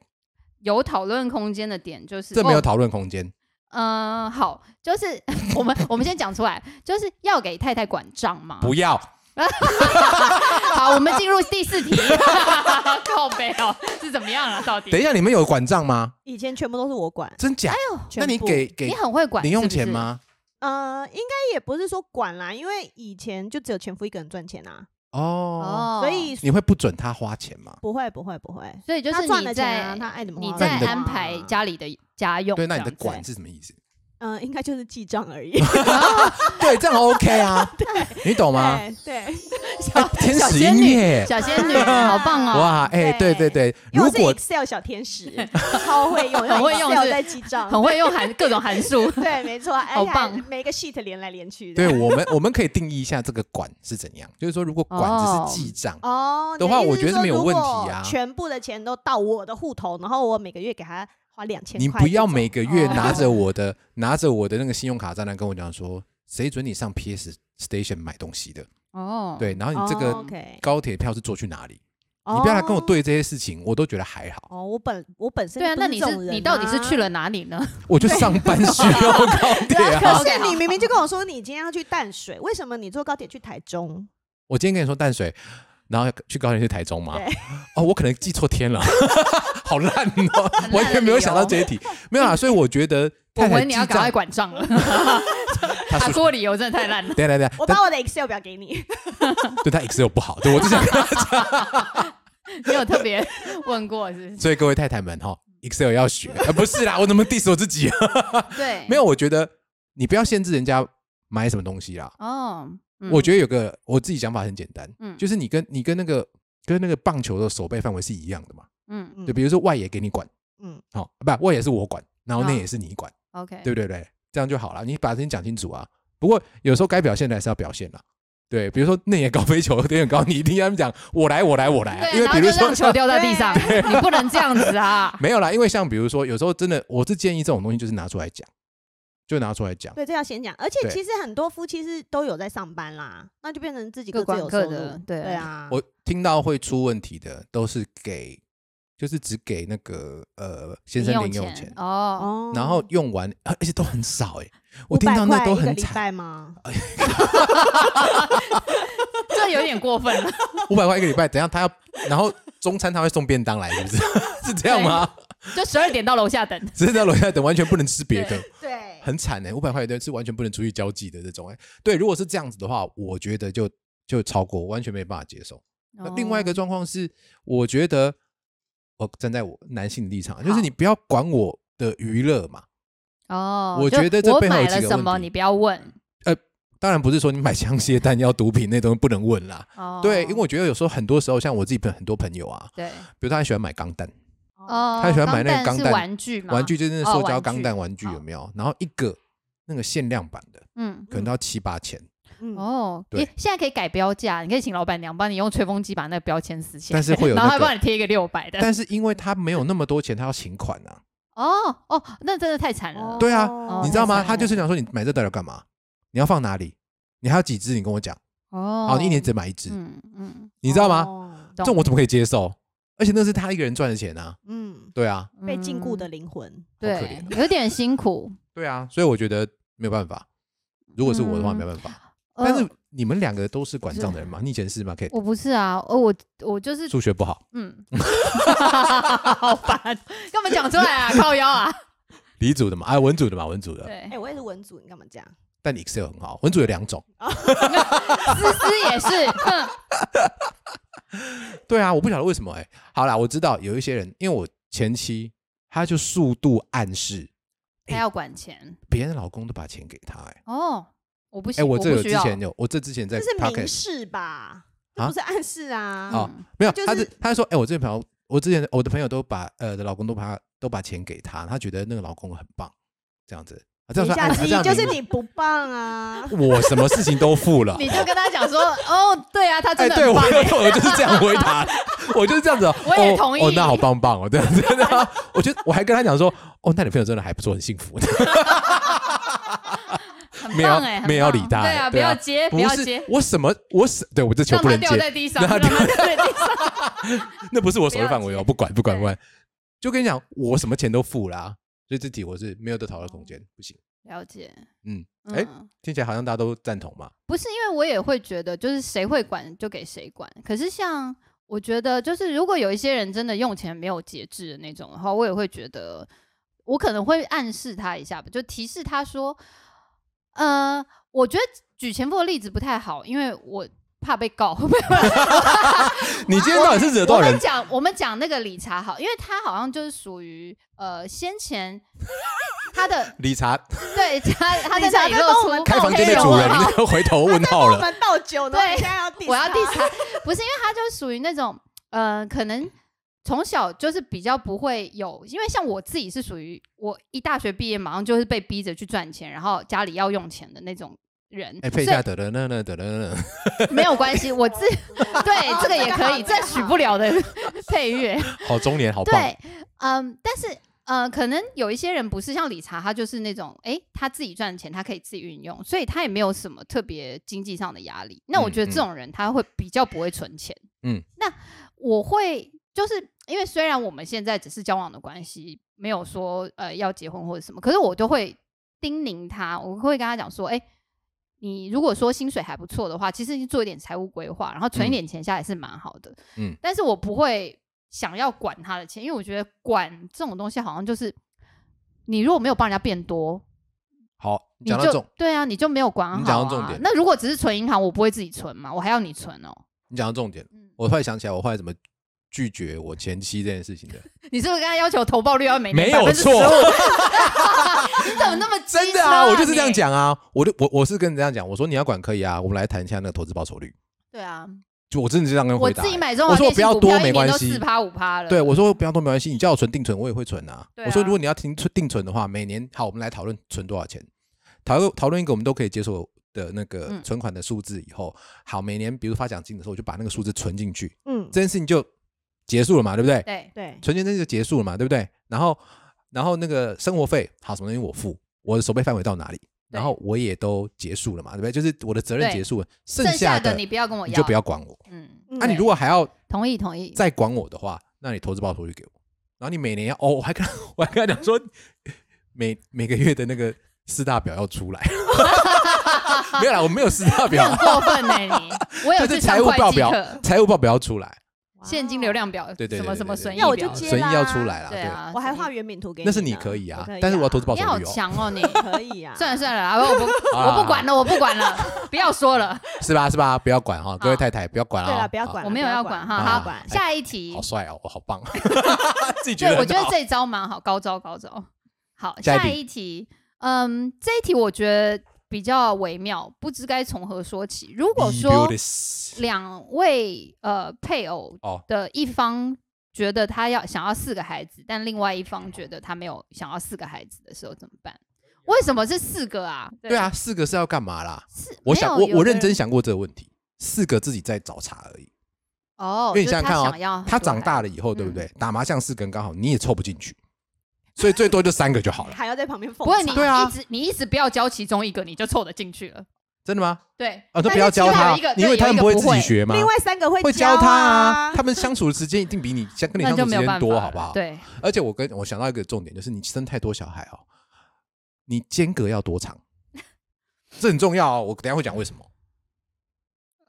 有讨论空间的点就是哦这没有讨论空间。嗯、好，就是 [laughs] 我们我们先讲出来，就是要给太太管账嘛。不要，[laughs] 好，我们进入第四题。[laughs] 靠背哦，是怎么样啊？到底？等一下，你们有管账吗？以前全部都是我管。真假？那你全部给给你很会管零用？钱吗？呃，应该也不是说管啦，因为以前就只有前夫一个人赚钱啊，哦，哦，所以你会不准他花钱吗？不会不会不会，所以就是他赚你了钱啊，在他爱怎么花你在安排家里的家用对，那你的管是什么意思？嗯、应该就是记账而已。[laughs] 对，这样 OK 啊，[laughs] 你懂吗？对对，哎天使小仙女音乐，小仙女，[laughs] 好棒哦！哇，哎，对对对，因为我是如果 Excel 小天使，超会用，很会用在记账，很会用函各种函数。对，没错，好棒每个 sheet 连来连去的。对我们我们可以定义一下这个管是怎样，就是说如果管哦只是记账，哦的话我觉得是没有问题啊全部的钱都到我的户头，然后我每个月给他花两千，你不要每个月哦拿着 [laughs] 我的拿着我的那个信用卡账单跟我讲说，谁准你上 PS Station 买东西的？哦，对，然后你这哦个高铁票是坐去哪里？你不要来跟我对这些事情，我都觉得还好。哦，我本我本身对啊，那你是你到底是啊去了哪里呢？[laughs] 我就上班需要高铁啊，啊。[laughs] 可是你明明就跟我说你今天要去淡水，为什么你坐高铁去台中？我今天跟你说淡水，然后去高铁去台中吗？哦，我可能记错天了，好烂哦，很烂的完全没有想到这一题。没有啦，所以我觉得我太太闻你要赶快，管账了，[laughs] 他说理由真的太烂了。等一下等下，我把我的 Excel 表给你。[laughs] 对他 Excel 不好，对我只想跟他你 [laughs] 有特别问过是不是？所以各位太太们哈，Excel 要学，啊不是啦，我怎么 diss 我自己啊？对，没有，我觉得你不要限制人家买什么东西啦。哦。我觉得得有个我自己想法很简单，嗯就是你跟你跟那个跟那个棒球的手背范围是一样的嘛。嗯嗯就比如说外野给你管，嗯，好、不外野是我管，然后内哦野是你管，OK，对不对对？这样就好了，你把事情讲清楚啊。不过有时候该表现的还是要表现啦。对，比如说内野高飞球有点高，你一定要讲我来我来我来啊，因对，为比如说球掉在地上，[laughs] 你不能这样子啊。[laughs] 没有啦，因为像比如说有时候真的，我是建议这种东西就是拿出来讲，就拿出来讲。对，这要先讲。而且其实很多夫妻是都有在上班啦，那就变成自己各各自有各的对啊，我听到会出问题的都是给，就是只给那个呃先生零用钱，哦，哦然后用完，而且都很少哎、我听到那都很惨？[laughs] 这有点过分了。五百块一个礼拜，等下他要，然后中餐他会送便当来，是不是？[laughs] 是这样吗？就十二点到楼下等。只是在楼下等，完全不能吃别的，对，很惨哎、五百块一顿是完全不能出去交际的这种哎、对，如果是这样子的话，我觉得就就超过，完全没办法接受。那另外一个哦状况是，我觉得我站在我男性的立场，就是你不要管我的娱乐嘛。哦，我觉得这我背后有几个问题你不要问。呃当然不是说你买枪械弹药、毒品那东西不能问啦。哦，对，因为我觉得有时候很多时候，像我自己朋很多朋友啊，对比如他很喜欢买钢弹，哦，他喜欢买那个钢是弹玩具嘛，玩具就是那哦塑胶钢弹玩具有没有？然后一个那个限量版的，嗯。可能都要七八千，嗯哦，对诶现在可以改标价，你可以请老板娘帮你用吹风机把那个标签撕起来，但是会有然后那个还帮你贴一个六百的。但是因为他没有那么多钱，他要请款啊。哦哦，那真的太惨了。对啊哦你知道吗？他就是想说你买这代表干嘛？你要放哪里？你还有几只？你跟我讲。哦，好，你一年只买一只，嗯嗯，你知道吗？这我怎么可以接受？而且那是他一个人赚的钱啊。嗯，对啊，被禁锢的嗯灵魂。对有点辛苦。对啊，所以我觉得没有办法。如果是我的话，嗯没办法。呃但是你们两个都是管账的人嘛？你以前是吗？可以我不是啊，哦，我我就是数学不好，嗯，[laughs] 好烦，干嘛讲出来啊？靠腰啊？[laughs] 理组的嘛，啊，文组的嘛，文组的。对哎，，我也是文组，你干嘛这样？但 Excel 很好，文组有两种。[laughs] 思思也是，哼，对啊，我不晓得为什么哎、好啦，我知道有一些人，因为我前妻她就速度暗示她要管钱别人老公都把钱给她哎、哦。我不哎、行，我这不需要有之前有，我这之前在这是 p o c 明示吧？这啊不是暗示啊。哦嗯没有，就是他是他说，哎、我这朋友，我之前我的朋友都把呃的老公都把都把钱给他，他觉得那个老公很棒，这样子，啊、这样说暗这样就是明你不棒啊。[laughs] 我什么事情都付了。[laughs] 你就跟他讲说，哦，对啊，他哎，对我真的很棒欸。我就是这样回答，我就是这样子哦。我也哦同意哦，那好棒棒哦，这样子。然 [laughs] 后我觉得我还跟他讲说，哦，那你朋友真的还不错，很幸福。没有很棒哎，很没有要棒理他对啊，不要接，不是要接，我什么我什对我这球让他掉不能接，在地上，让让他他掉在地上。[laughs] 那不是我手不要的范围哦，不管不管对不管。就跟你讲，我什么钱都付啦，所以这题我是没有得讨论空间，不行。了解，嗯，哎，嗯，听起来好像大家都赞同嘛。不是因为我也会觉得，就是谁会管就给谁管。可是像我觉得，就是如果有一些人真的用钱没有节制的那种的话，我也会觉得，我可能会暗示他一下吧，就提示他说，呃，我觉得举前夫的例子不太好，因为我怕被告。[laughs] 你今天到底是惹多少人？我们讲我们讲那个理查好，因为他好像就是属于呃先前他的 [laughs] 理查对他 [laughs] 他在理查那里我们开房间的黑主人回头问号了。我们倒酒，对现在要我要他 diss 他，不是因为他就属于那种呃，可能从小就是比较不会有，因为像我自己是属于我一大学毕业马上就是被逼着去赚钱，然后家里要用钱的那种人，哎，配一下得了那那得了呢，[laughs] 没有关系，我自 [laughs] 对这个也可以，这许不了的 [laughs] 配乐，好中年，好棒。对，嗯，但是。呃，可能有一些人不是像理查，他就是那种，诶，他自己赚钱，他可以自己运用，所以他也没有什么特别经济上的压力。那我嗯觉得这种人他会比较不会存钱。嗯，那我会就是因为虽然我们现在只是交往的关系，没有说呃要结婚或者什么，可是我都会叮咛他，我会跟他讲说，哎，你如果说薪水还不错的话，其实你做一点财务规划，然后存一嗯点钱下来是蛮好的。嗯，但是我不会想要管他的钱，因为我觉得管这种东西好像就是你如果没有帮人家变多，好，你就讲到重，对啊，你就没有管好、啊。你讲到重点那如果只是存银行，我不会自己存嘛，我还要你存哦。你讲到重点，嗯，我突然想起来，我后来怎么拒绝我前妻这件事情的。[laughs] 你是不是跟他要求投报率要每年没有15%错。[laughs] 你怎么那么机真的啊，我就是这样你。讲啊，我就我我是跟你这样讲，我说你要管可以啊，我们来谈一下那个投资报酬率。对啊，就我真的是这样跟我回答。欸、自己买中华我说我不要多没关系。四，趴五趴了。对我说不要多没关系，你叫我存定存我也会存啊。啊。我说如果你要停存定存的话，每年好，我们来讨论存多少钱，讨论讨论一个我们都可以接受的那个嗯。存款的数字以后，好，每年比如发奖金的时候，我就把那个数字存进去，嗯，这件事情就结束了嘛，对不对？对。对，存钱这就结束了嘛，对不对？然后，然后那个生活费，好，什么东西我付，我的手背范围到哪里，然后我也都结束了嘛，对不对？就是我的责任结束了，剩剩下的的你不要跟我要，你就不要管我。嗯，嗯那、你如果还要同意同意。再管我的话，那你投资报酬率给我，然后你每年要哦，我还跟他 [laughs] 我还跟他讲说，每每个月的那个四大表要出来，[laughs] 没有啦，我没有四大表。很，[laughs] 过分呢、你，我有就是财务报表，财务报表要出来。现金流量表，对对对什么什么对对损益要我就表，接损益要出来了，对，啊，我还画损益圆饼图给你，那是你可以啊可以，但是我要投资报你好酬率哦，强哦你。可以啊，算了算了啊，我不好啦 [laughs] 我不管了，我不管了，[laughs] 不要说了，是吧？是吧？不要管哈，各位太太不要管对啊，了，不要管了，我没有要管哈。好管，下一题。好，帅哦，我好棒，[laughs] 自己觉对得我觉得这一招蛮好，高招高招。好，下下一题。一题，嗯，这一题我觉得比较微妙，不知该从何说起。如果说两位呃配偶哦的一方觉得他要想要四个孩子，但另外一方觉得他没有想要四个孩子的时候怎么办？为什么是四个啊？对啊，，四个是要干嘛啦？是我想我我认真想过这个问题，四个自己在找茬而已。哦，因为你想想看哦他长大了，以后，对不嗯对？打麻将四个人刚好你也凑不进去，[laughs] 所以最多就三个就好了。还要在旁边奉不会你茶对啊一直你一直不要教其中一个，你就凑得进去了。真的吗？对，啊，都不要教他是其中有一个，因为他们不会自己学嘛？另外三个会会教教他啊，他们相处的时间一定比你相跟你那就相处时间多，没有办法了好不好？。对，而且我跟我想到一个重点，就是你生太多小孩哦，你间隔要多长？[laughs] 这很重要哦。我等一下会讲为什么。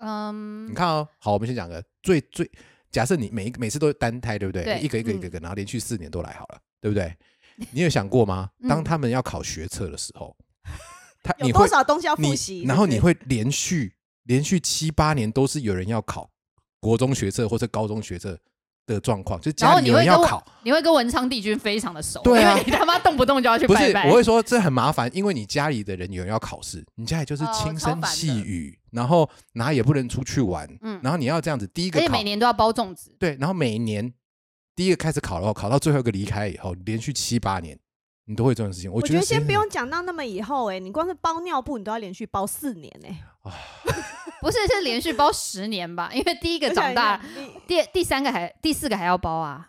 嗯你，看哦，好，我们先讲个最最，假设你每一每次都是单胎，对不对？对一个一个一个一个，然后连续四年都来好了，对不对？你有想过吗？嗯当他们要考学测的时候，他有你会多少东西要复习，是不是然后你会连续连续七八年都是有人要考国中学测或者高中学测的状况，就家里你会跟我有人要考。你会跟文昌帝君非常的熟，对啊因为你他妈动不动就要去不是，拜拜。我会说这很麻烦，因为你家里的人有人要考试，你家里就是哦轻声烦的细语，然后哪也不能出去玩，嗯然后你要这样子，第一个考而且每年都要包粽子，对，然后每年第一个开始考的话，考到最后一个离开以后，连续七八年，你都会这种事情。我我觉得先不用讲到那么以后，哎，你光是包尿布，你都要连续包四年哎。[laughs] [laughs] 不是是连续包十年吧？因为第一个长大，第第三个还第四个还要包啊。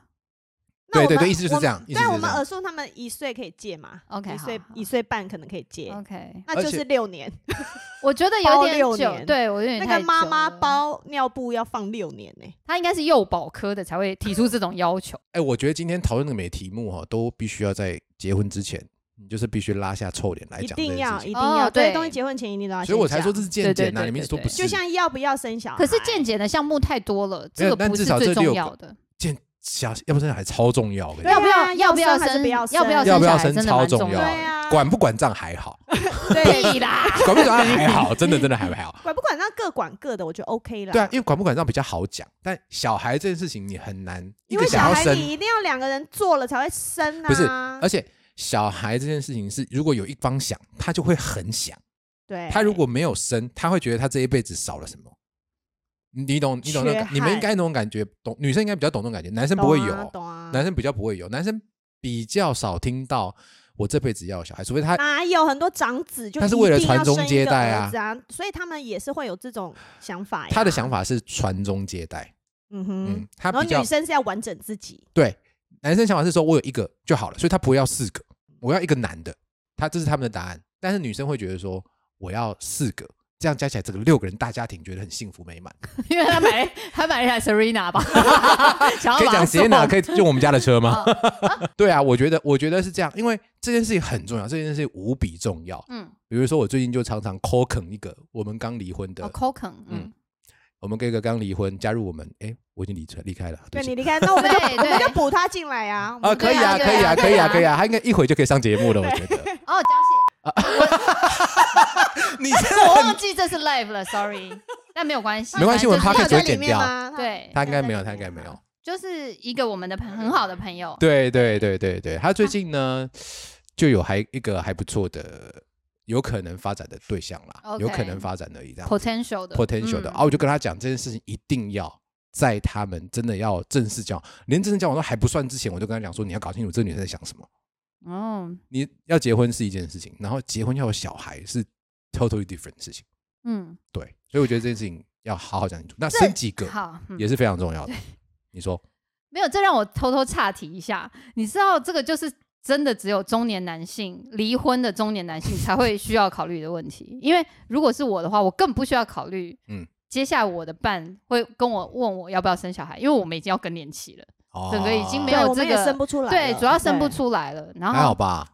对对对意思就是这样对，我们耳叔他们一岁可以借嘛 OK，一岁一岁半可能可以借，OK，那就是六年。[laughs] 我觉得有包点久，六年对我有点那太个妈妈，包尿布要放六年呢。他应该是幼保科的才会提出这种要求。[laughs] 哎，我觉得今天讨论的每个题目哈，都必须要在结婚之前，你就是必须拉下臭脸来一讲一定要。一定要，哦对东西结婚前一定都要。所以我才说这是见解呐，对对对你们一直说对对不是。就像要不要生小孩，可是健检的项目太多了，这个不是最重要的。见小要不生还超重要，要不要啊要不要要生要要不要生要不要生超重要管不管账还好，[laughs] 对啦，[laughs] 管不管账还好，真的真的还还好。[laughs] 管不管账各管各的，我觉得 OK 了。对啊，因为管不管账比较好讲，但小孩这件事情你很难，因为小个想要生，孩你一定要两个人做了才会生啊。不是而且小孩这件事情是，如果有一方想，他就会很想。对，他如果没有生，他会觉得他这一辈子少了什么。你你懂你懂那缺个，你们应该那种感觉，懂女生应该比较懂那种感觉，男生不会有，啊懂啊，男生比较不会有，男生比较少听到我这辈子要小孩，除非他哪有很多长子就他是为了传宗接代啊。所以他们也是会有这种想法呀。他的想，法是传宗接代，嗯哼嗯，，他然后女生是要完整自己，对，男生想法是说我有一个就好了，所以他不会要四个，我要一个男的，他这是他们的答案。但是女生会觉得说我要四个，这样加起来整个六个人大家庭觉得很幸福美满。[laughs] 因为他买 [laughs] 他买一台 Serena 吧，[laughs] 想要可以讲谁哪送可以用我们家的车吗？哦对啊，我觉得我觉得是这样，因为这件事情很重要，这件事情无比重要。嗯，比如说我最近就常常 call 啃一个我们刚离婚的，哦 c o c o n 嗯嗯，我们跟一个刚离婚加入我们，哎，我已经离开离开了，对你离开，那我们就对我们就补他进来啊。啊，可以啊，可以啊，可以啊，可以啊，他应该一会就可以上节目了，我觉得。哦，江 [laughs] 你蟹，我忘记这是 live 了，sorry，[laughs] 但没有关系，没关系我们反正 podcast 就是会剪掉吗？对他应该没有，他应该没有。。就是一个我们的朋很好的朋友，对对对对对，他最近呢就有还一个还不错的，有可能发展的对象啦，有可能发展而已，这样 potential 的 potential 的嗯啊，我就跟他讲这件事情一定要在他们真的要正式交往，连正式交往都还不算之前，我就跟他讲说，你要搞清楚这个女生在想什么。哦，你要结婚是一件事情，然后结婚要有小孩是 totally different 的事情。嗯，对，所以我觉得这件事情要好好讲清楚。那生几个好，嗯也是非常重要的。你说没有，这让我偷偷岔题一下。你知道这个就是真的只有中年男性离婚的中年男性才会需要考虑的问题。因为如果是我的话，我更不需要考虑，嗯嗯，接下来我的伴会跟我问我要不要生小孩，因为我们已经要更年期了，哦整个已经没有这个生不出来。对，主要生不。出来了。然后还好吧？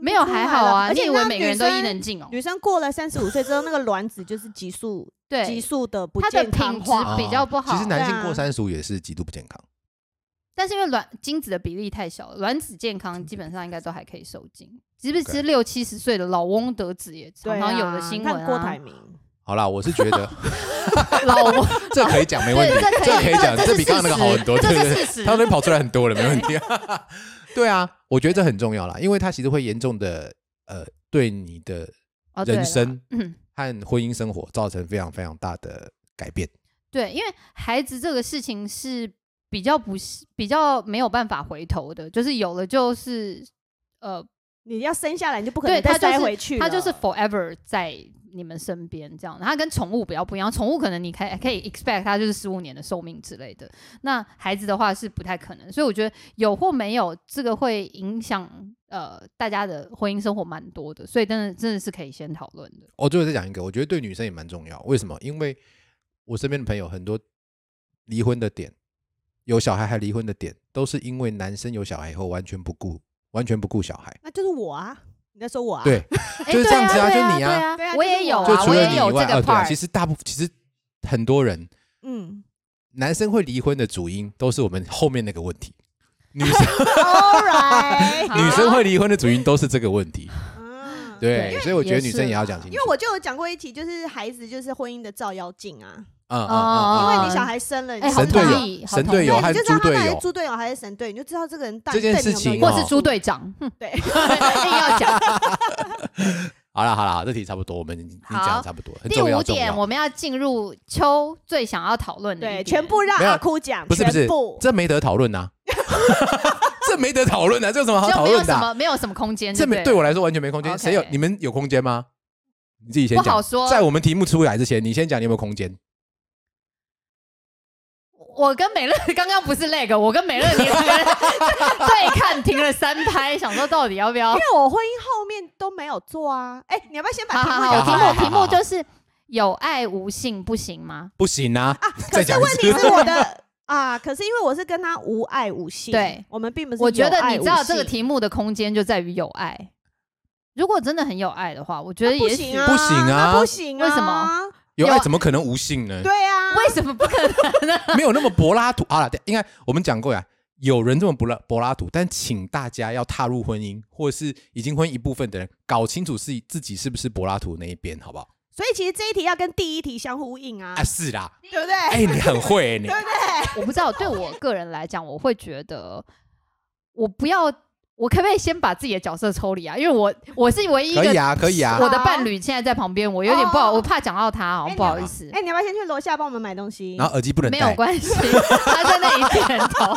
没有还好啊，你以为而且那每个人都伊能静哦？女生过了三十五岁之后，那个卵子就是激素，[laughs] 对，激素的不它的健康品质化。比较不好其实男性过三十五也是极度不健康。但是因为卵精子的比例太小了，卵子健康基本上应该都还可以受精。是不是六七十岁的老翁得子也对常常有啊的新闻你看郭台啊？铭，好啦，我是觉得 [laughs] 老婆 [laughs] 这可以讲没问题，对这可以讲，这这比刚刚那个好很多，这对对对，他那边跑出来很多了，没问题。[laughs] 对啊，我觉得这很重要啦，因为它其实会严重的呃对你的人生嗯，和婚姻生活造成非常非常大的改变。对，因为孩子这个事情是比较不是比较没有办法回头的，就是有了就是呃，你要生下来你就不可能再对他就是塞回去他就是 forever 在你们身边这样。它跟宠物比较不一样，宠物可能你可以可以 expect 它就是十五年的寿命之类的，那孩子的话是不太可能。所以我觉得有或没有这个会影响呃大家的婚姻生活蛮多的，所以真的真的是可以先讨论的。我最后再讲一个，我觉得对女生也蛮重要。为什么？因为我身边的朋友很多离婚的点，有小孩还离婚的点，都是因为男生有小孩以后完全不顾，完全不顾小孩。那就是我啊，你在说我啊？对，哎 [laughs] 就是这样子啊就你啊我也有啊，就除我也有了你以外，这个呃，对啊，part。其实大部其实很多人嗯男生会离婚的主因都是我们后面那个问题，[laughs] 女生，All right，[laughs] 女生会离婚的主因都是这个问题。嗯，对，所以我觉得女生也要讲清楚。因为我就有讲过一题，就是孩子就是婚姻的照妖镜啊，嗯嗯因为你小孩生了，你哎好神队友神队友和你就知道他到底是猪队友，猪队友还是神队，你就知道这个人到这件事情或是猪队长，哼对，硬要讲。好了好了，这题差不多，我们已经讲差不多，很第五点，我们要进入秋最想要讨论的对，全部让阿哭讲，不是不是，这没得讨论呐，[laughs] 这没得讨论呐，这有什么好就没有什讨论的啊？么没有什么空间，这没对对我来说完全没空间。谁有？你们有空间吗？你自己先讲。不好说。在我们题目出来之前，你先讲你有没有空间？我跟美乐刚刚不是那个，我跟美乐你对看停了三拍，想说到底要不要因？为我婚姻后面都没有做啊。哎，你要不要先把好好好，题目讲题？目题目就是有爱无性不行吗？不行啊！啊，可是再讲一问题是我的 [laughs] 啊，可是因为我是跟他无爱无性，对，我们并不是我觉得你知道这个题目的空间就在于有爱。如果真的很有爱的话，我觉得不也许行啊，不行啊不行啊，为什么？有有爱怎么可能无性呢？对啊，为什么不可能呢？[laughs] 没有那么柏拉图。好了，应该我们讲过呀，有人这么柏拉柏拉图，但请大家要踏入婚姻，或是已经婚姻一部分的人，搞清楚是自己是不是柏拉图那一边，好不好？所以其实这一题要跟第一题相呼应啊啊，，是啦，对不对？哎，你很会欸，你 [laughs] 对不对？我不知道，对我个人来讲，我会觉得我不要，我可不可以先把自己的角色抽离啊？因为我我是唯一一个可以啊，可以啊我。的伴侣现在在旁边，我有点不好，哦我怕讲到他，好哎像不好意思。哎，你要不要先去楼下帮我们买东西？然后耳机不能没有，关系，他在那里点头。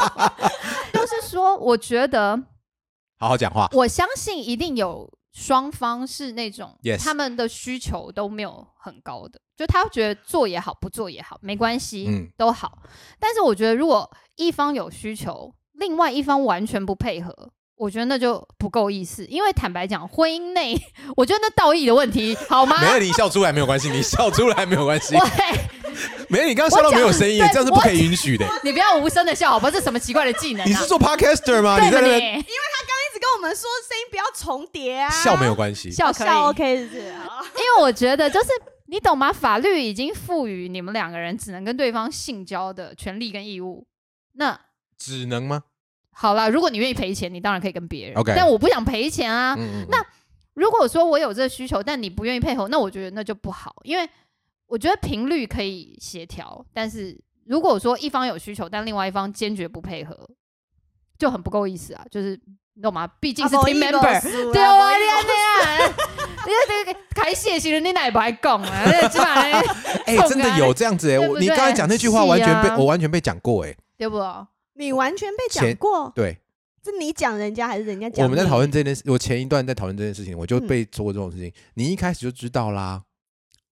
就是说，我觉得 [laughs] 好好讲话。我相信一定有双方是那种他们的需求都没有很高的，就他觉得做也好，不做也好，没关系，嗯都好。但是我觉得，如果一方有需求，另外一方完全不配合。我觉得那就不够意思，因为坦白讲，婚姻内，我觉得那道义的问题，好吗？没有你笑出来没有关系，你笑出来没有关系喂。，没有你刚刚笑到没有声音，这样是不可以允许的。[laughs] 你不要无声的笑，好不好？这什么奇怪的技能、啊？你是做 podcaster 吗？你在那边对吗你？一直跟我们说声音不要重叠啊，笑没有关系。笑可以，笑 OK 是不是？因为我觉得就是你懂吗？法律已经赋予你们两个人只能跟对方性交的权利跟义务。那只能吗？好啦，如果你愿意赔钱，你当然可以跟别人。OK 但我不想赔钱啊。嗯嗯，那如果说我有这个需求，但你不愿意配合，那我觉得那就不好，因为我觉得频率可以协调，但是如果说一方有需求，但另外一方坚决不配合，就很不够意思啊。就是你懂吗？毕竟是啊 team 无 member，对啊，无意你安尼啊，你这个开谢时你哪不爱讲啊？那基本上哎，真的有这样子哎，你刚才讲那句话是完全被啊我完全被讲过哎。对不？你完全被讲过，对，是你讲人家还是人家讲？我们在讨论，这件事，我前一段在讨论这件事情，我就嗯被做过这种事情。你一开始就知道啦，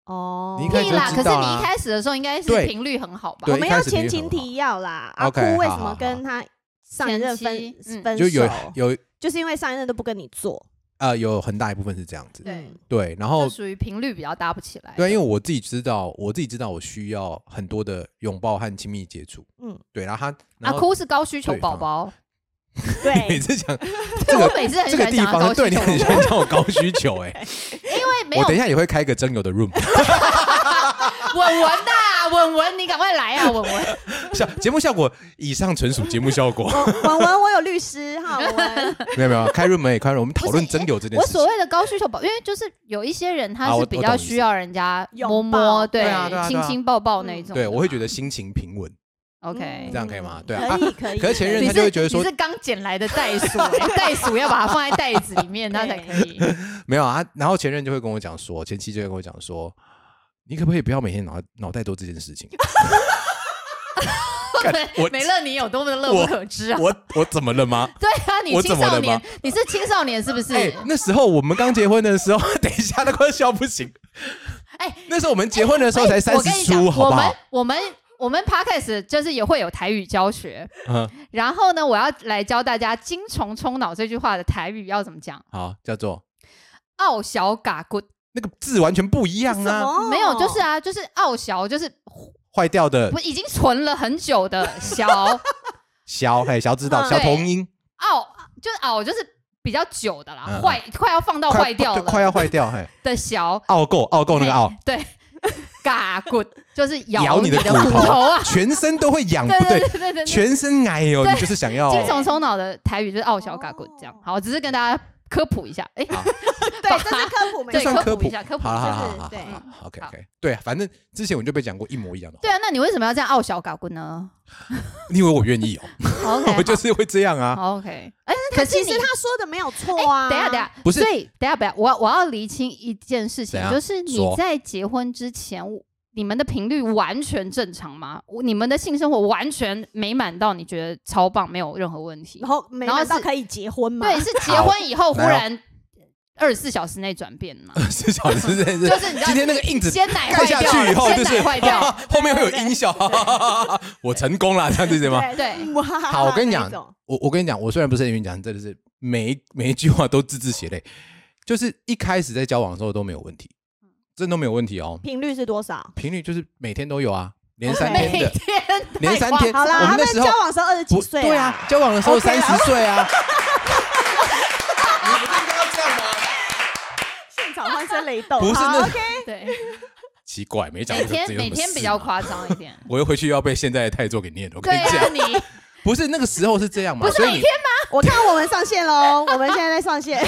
哦，你一开始就屁啦！可是你一开始的时候应该是频率很好吧？我们要前情提要啦。阿哭为什么跟他上一任分分就有手？有就是因为上一任都不跟你做，呃有很大一部分是这样子。对。嗯对，然后属于频率比较搭不起来。对，因为我自己知道，我自己知道我需要很多的拥抱和亲密接触。嗯，对，然后他阿哭是高需求宝宝，对 [laughs] 每，[laughs] 次讲这个我每次很这个地喜欢讲到方，对你很喜欢讲我高需求哎、[laughs] 因为没有。我等一下也会开一个征友的 room，文文呐，文文，你赶快来啊，[laughs] 文文。效节目效果以上纯属节目效果，[laughs] 文文我有律师哈，[laughs] 文文没有没有开 room 也开 room，我们讨论真有这件事情我所。谓的高需求保，因为就是有一些人他是比较需要人家摸摸，对亲亲抱抱那种。对，我会觉得心情平稳，OK 这。样可以吗对啊可以可以。可是前任他就会觉得说你是刚捡来的袋鼠欸，袋鼠要把它放在袋子里面，它才可以。没有啊。然后前任就会跟我讲说，前妻就会跟我讲说，你可不可以不要每天脑脑袋都这件事情？[laughs] 干我美乐你有多么的乐不可支啊！我我怎么了吗？对啊，你青少年你是青少年是不是？哎、那时候我们刚结婚的时候，[laughs] 等一下，都快笑不行。哎那时候我们结婚的时候才三十我跟你讲，出，好我们不好？我们我们 podcast 就是也会有台语教学，嗯，然后呢，我要来教大家“精虫充脑”这句话的台语要怎么讲。好，叫做傲小嘎骨那个字完全不一样什啊，么？没有，就是啊，就是傲小，就是坏掉的。不已经存了很久的小。[laughs] 小，嘿，小知道嗯。小童音，傲，就是傲，就是比较久的啦嗯，坏快要放到快坏掉了。快了要坏掉，嘿，[laughs] 的小。傲够傲够那个傲，嘿对，[laughs] 嘎骨就是咬咬你的骨骨头啊，全身都会痒，对对？对？对对对，全身哎呦，你就是想要精虫充脑的台语就是傲小嘎骨这样。好，我只是跟大家科普一下，哎，好 [laughs] 对，这是科普，没对错算科科普一下科普好了，好就是好好好对，OK OK，对，反正之前我就被讲过一模一样的，对啊，那你为什么要这样傲小嘎骨呢 [laughs] 你以为我愿意哦？？OK，[laughs] 我就是会这样啊，OK。哎，可可是你其实他说的没有错啊。等一下，等一下，不是所以等一下，等一下，我要我要厘清一件事情就是你在结婚之前，你们的频率完全正常吗？你们的性生活完全美满到你觉得超棒，没有任何问题然。后没然后到可以结婚吗？对，是结婚以后忽然二十四小时内转变嘛？二十四小时内是就是你知道今天那个印子鲜奶盖下掉，去以后，就鲜是奶坏掉，[laughs] 后面会有音效，我成功了，这样子对吗？对。哇好，我跟你讲那种，我我跟你讲，我虽然不是很愿意讲，真的是每一每一句话都字字血泪，就是一开始在交往的时候都没有问题，真的都没有问题哦，频率是多少？频率就是每天都有啊，连三每天的，[laughs] 天连三天，好啦，他们我们那时候交往的时候二十几不岁对啊，交往的时候 OK 三啦十岁啊，你不是应该要这样吗？不是那好，OK，对，奇怪，没讲每天每天比较夸张一点。我又回去要被现在的太座给念了。我跟你讲，你不是那个时候是这样吗，不是所以你每天我看我们上线喽，我们现在在上线。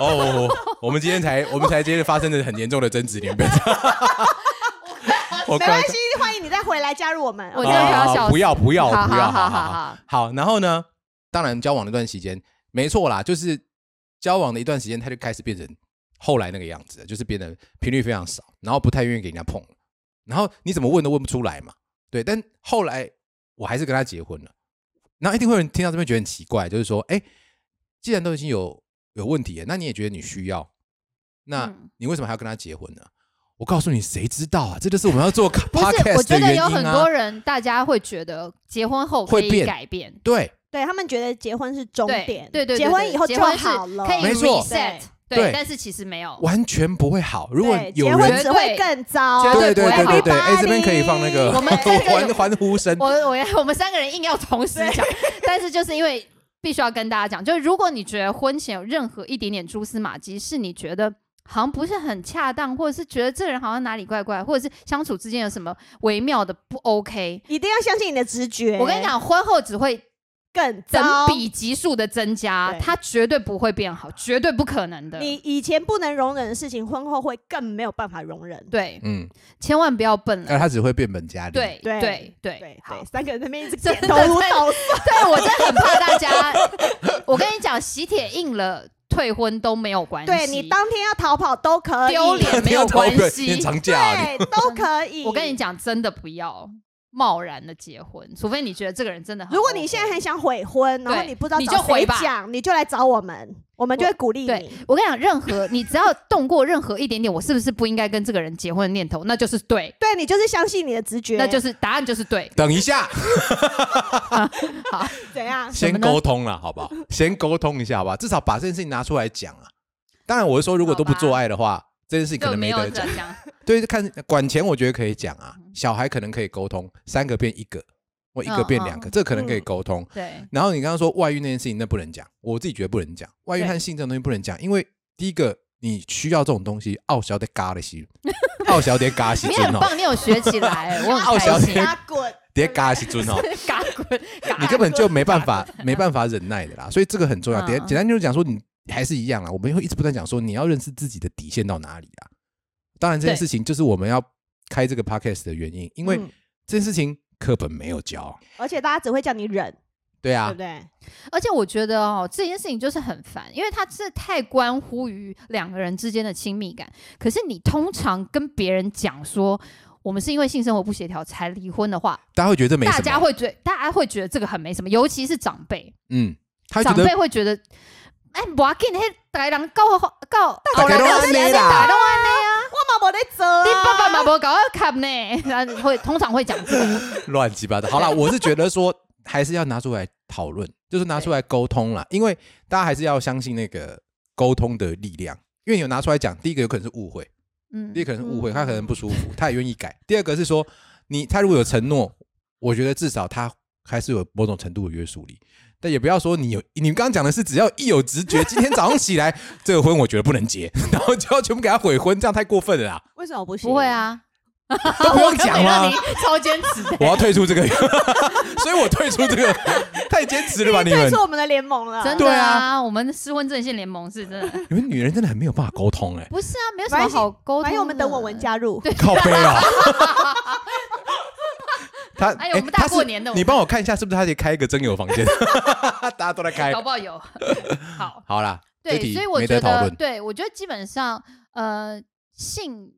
哦，我们今天才我们才今天发生的很严重的争执，你们不要这样。[laughs] 我没关系，欢迎你再回来加入我们。我好不要笑死不要不要好不要，好好好好好。然后呢，当然交往那段时间没错啦，就是交往的一段时间，他就开始变成后来那个样子，就是变得频率非常少，然后不太愿意给人家碰了，然后你怎么问都问不出来嘛，对。但后来我还是跟他结婚了，然后一定会有人听到这边觉得很奇怪，就是说，哎，既然都已经有有问题了，那你也觉得你需要，那嗯。你为什么还要跟他结婚呢？我告诉你，谁知道啊？这就是我们要做 [laughs] 不是，podcast 我觉的原因得有很啊多人，大家会觉得结婚后可以会变。改变，对，对他们觉得结婚是终对点，对对，对结婚以后就好了，可以没错。reset，对对，但是其实没有，完全不会好。如果有人结婚只会更糟，绝对对对不会好对对对，哎，这边可以放那个我们欢欢 [laughs] 呼声。我我我们三个人硬要同时讲，[laughs] 但是就是因为必须要跟大家讲，就是如果你觉得婚前有任何一点点蛛丝马迹，是你觉得好像不是很恰当，或者是觉得这个人好像哪里怪怪，或者是相处之间有什么微妙的不 OK，一定要相信你的直觉。我跟你，讲，婚后只会更等。比级数的增加，它绝对不会变好，绝对不可能的。你以前不能容忍的事情，婚后会更没有办法容忍。对，嗯，千万不要笨了。那他只会变本加厉。对对对对对好，，三个人在那边一直点头如捣蒜。对我真的很怕大家。[laughs] 我跟你讲，喜帖印了，退婚都没有关系。对你当天要逃跑都可以，丢脸没有关系对，都可以。[laughs] 我跟你，讲，真的不要贸然的结婚，除非你觉得这个人真的很 OK。如果你现在很想悔婚，然后你不知道你就回吧讲，你就来找我们，我们就会鼓励对你。我跟你讲，任何 [laughs] 你只要动过任何一点点，我是不是不应该跟这个人结婚的念头，那就是对，对你就是相信你的直觉，那就是答案就是对。等一下 [laughs] [laughs] 好，怎样？先沟通了，好不好？先沟通一下，好不好？至少把这件事情拿出来讲啊。当然，我是说，如果都不做爱的话，这件事情可能就没得讲。[laughs] 对，看管钱，我觉得可以讲啊。小孩可能可以沟通，三个变一个，或一个变两个，这可能可以嗯沟通。对，然后你刚刚说外遇那件事情，那不能讲，我自己觉得不能讲。外遇和性这种东西不能讲，因为第一个你需要这种东西，傲小得嘎的西，傲小得嘎西尊哦，你很棒，你有学起来，[laughs] 我傲很开心。小点打滚，得嘎西尊哦，[laughs] 嘎滚，你根本就没办法没办法忍耐的啦，所以这个很重要。嗯简简单就是讲说，你还是一样啦，我们会一直不断讲说，你要认识自己的底线到哪里啦。当然，这件事情就是我们要开这个 podcast 的原因，因为嗯这件事情课本没有教。而且大家只会叫你忍，对啊对不，对？而且我觉得哦，这件事情就是很烦，因为它是太关乎于两个人之间的亲密感。可是你通常跟别人讲说我们是因为性生活不协调才离婚的话，大家会觉得这没什么，大家会觉大家会觉得这个很没什么，尤其是长辈，嗯，长辈会觉得，哎，不要紧，迄大家人告告，大家都安尼啦大家都安尼啊，我嘛没在做啊，你爸爸嘛无搞要看呢，会通常会讲这个，乱七八糟。好啦，[laughs] 我是觉得说还是要拿出来讨论，[laughs] 就是拿出来沟通啦，因为大家还是要相信那个沟通的力量。因为你有拿出来讲，第一个有可能是误会，嗯第一个可能是误会，嗯他可能不舒服，他也愿意改。第二个是说，你他如果有承诺，我觉得至少他还是有某种程度的约束力。但也不要说你有，你刚刚讲的是只要一有直觉，今天早上起来 [laughs] 这个婚我觉得不能结，然后就要全部给他悔婚，这样太过分了啦，为什么不行？不会，啊，[laughs] 都不用讲吗我跟美乐妮？超坚持的，我要退出这个，[laughs] 所以我退出这个，太坚持了吧你们退出？我们的联盟了，真对啊的啊，我们失婚阵线联盟是真的，你们女人真的很没有办法沟通哎、不是啊，没有什么好沟通的。反正我们等我文加入，靠背啊！他哎呦我们大过年的你帮我看一下是不是他可以开一个真友房间？[laughs] 大家都在开搞。不好有。[laughs] 好，好啦，对，所以我觉得。对我觉得基本上，呃，性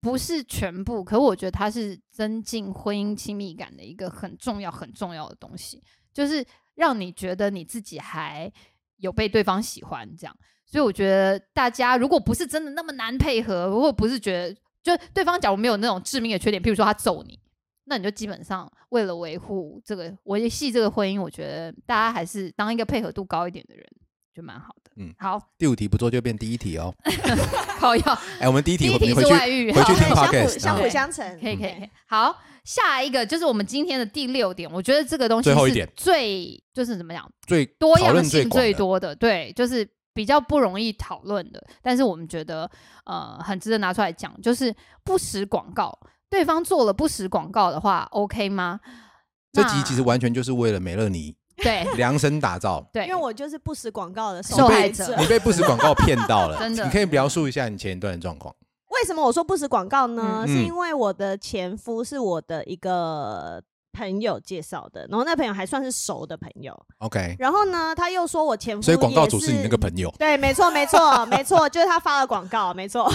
不是全部，可我觉得它是增进婚姻亲密感的一个很重要、很重要的东西，就是让你觉得你自己还有被对方喜欢这样。所以我觉得大家如果不是真的那么难配合，如果不是觉得就对方假如没有那种致命的缺点，譬如说他揍你，那你就基本上为了维护这个维系这个婚姻，我觉得大家还是当一个配合度高一点的人，就蛮好的。嗯好，第五题不做就变第一题哦。[laughs] 好要哎，我们第一题第一题是外遇，回去听对相 podcast 辅相啊辅相成，可以可以可以。好，下一个就是我们今天的第六点，我觉得这个东西是最后一点最就是怎么讲最多样性最多的，对，就是比较不容易讨论的，但是我们觉得呃很值得拿出来讲，就是不实广告。对方做了不实广告的话，OK 吗？这集其实完全就是为了美乐妮 [laughs] 对 [laughs] 量身打造。对，因为我就是不实广告的受害者者你。被不实广告骗到了，[laughs] 真的你可以描述一下你前一段的状况。为什么我说不实广告呢？嗯是因为我的前夫是我的一个朋友介绍的，然后那朋友还算是熟的朋友。OK，然后呢，他又说我前夫，所以广告主是你那个朋友。对，没错，没错，没错，就是他发了广告，没错。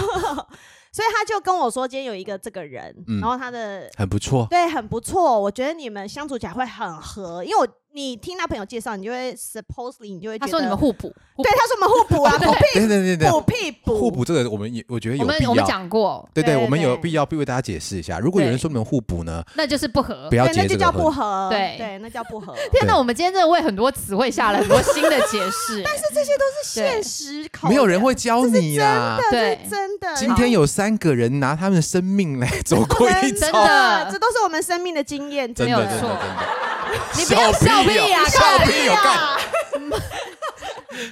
所以他就跟我说，今天有一个这个人，嗯。然后他的很不错，对很不错，我觉得你们相处起来会很合，因为我你听他朋友介绍，你就会 supposedly 你就会觉得他说你们互补，对，他说我们互补啊，[laughs] 补屁对对对对，补屁补，互补这个我们也我觉得有我们必要。我们讲过，对对，对我们有必要必为大家解释一下。如果有人说你们互补呢，那就是不合不。要对，那就叫。不合，对对，那叫不合。[laughs] 天哪，我们今天真的为很多词汇下了很多新的解释，[laughs] 但是这些都是现实考没有人会教你啦。真的，真的。今天有三个人拿他们的生命来走过一真遭，真的这都是我们生命的经验，真没有错的真的真的。[laughs] 你不要笑屁呀笑屁有干。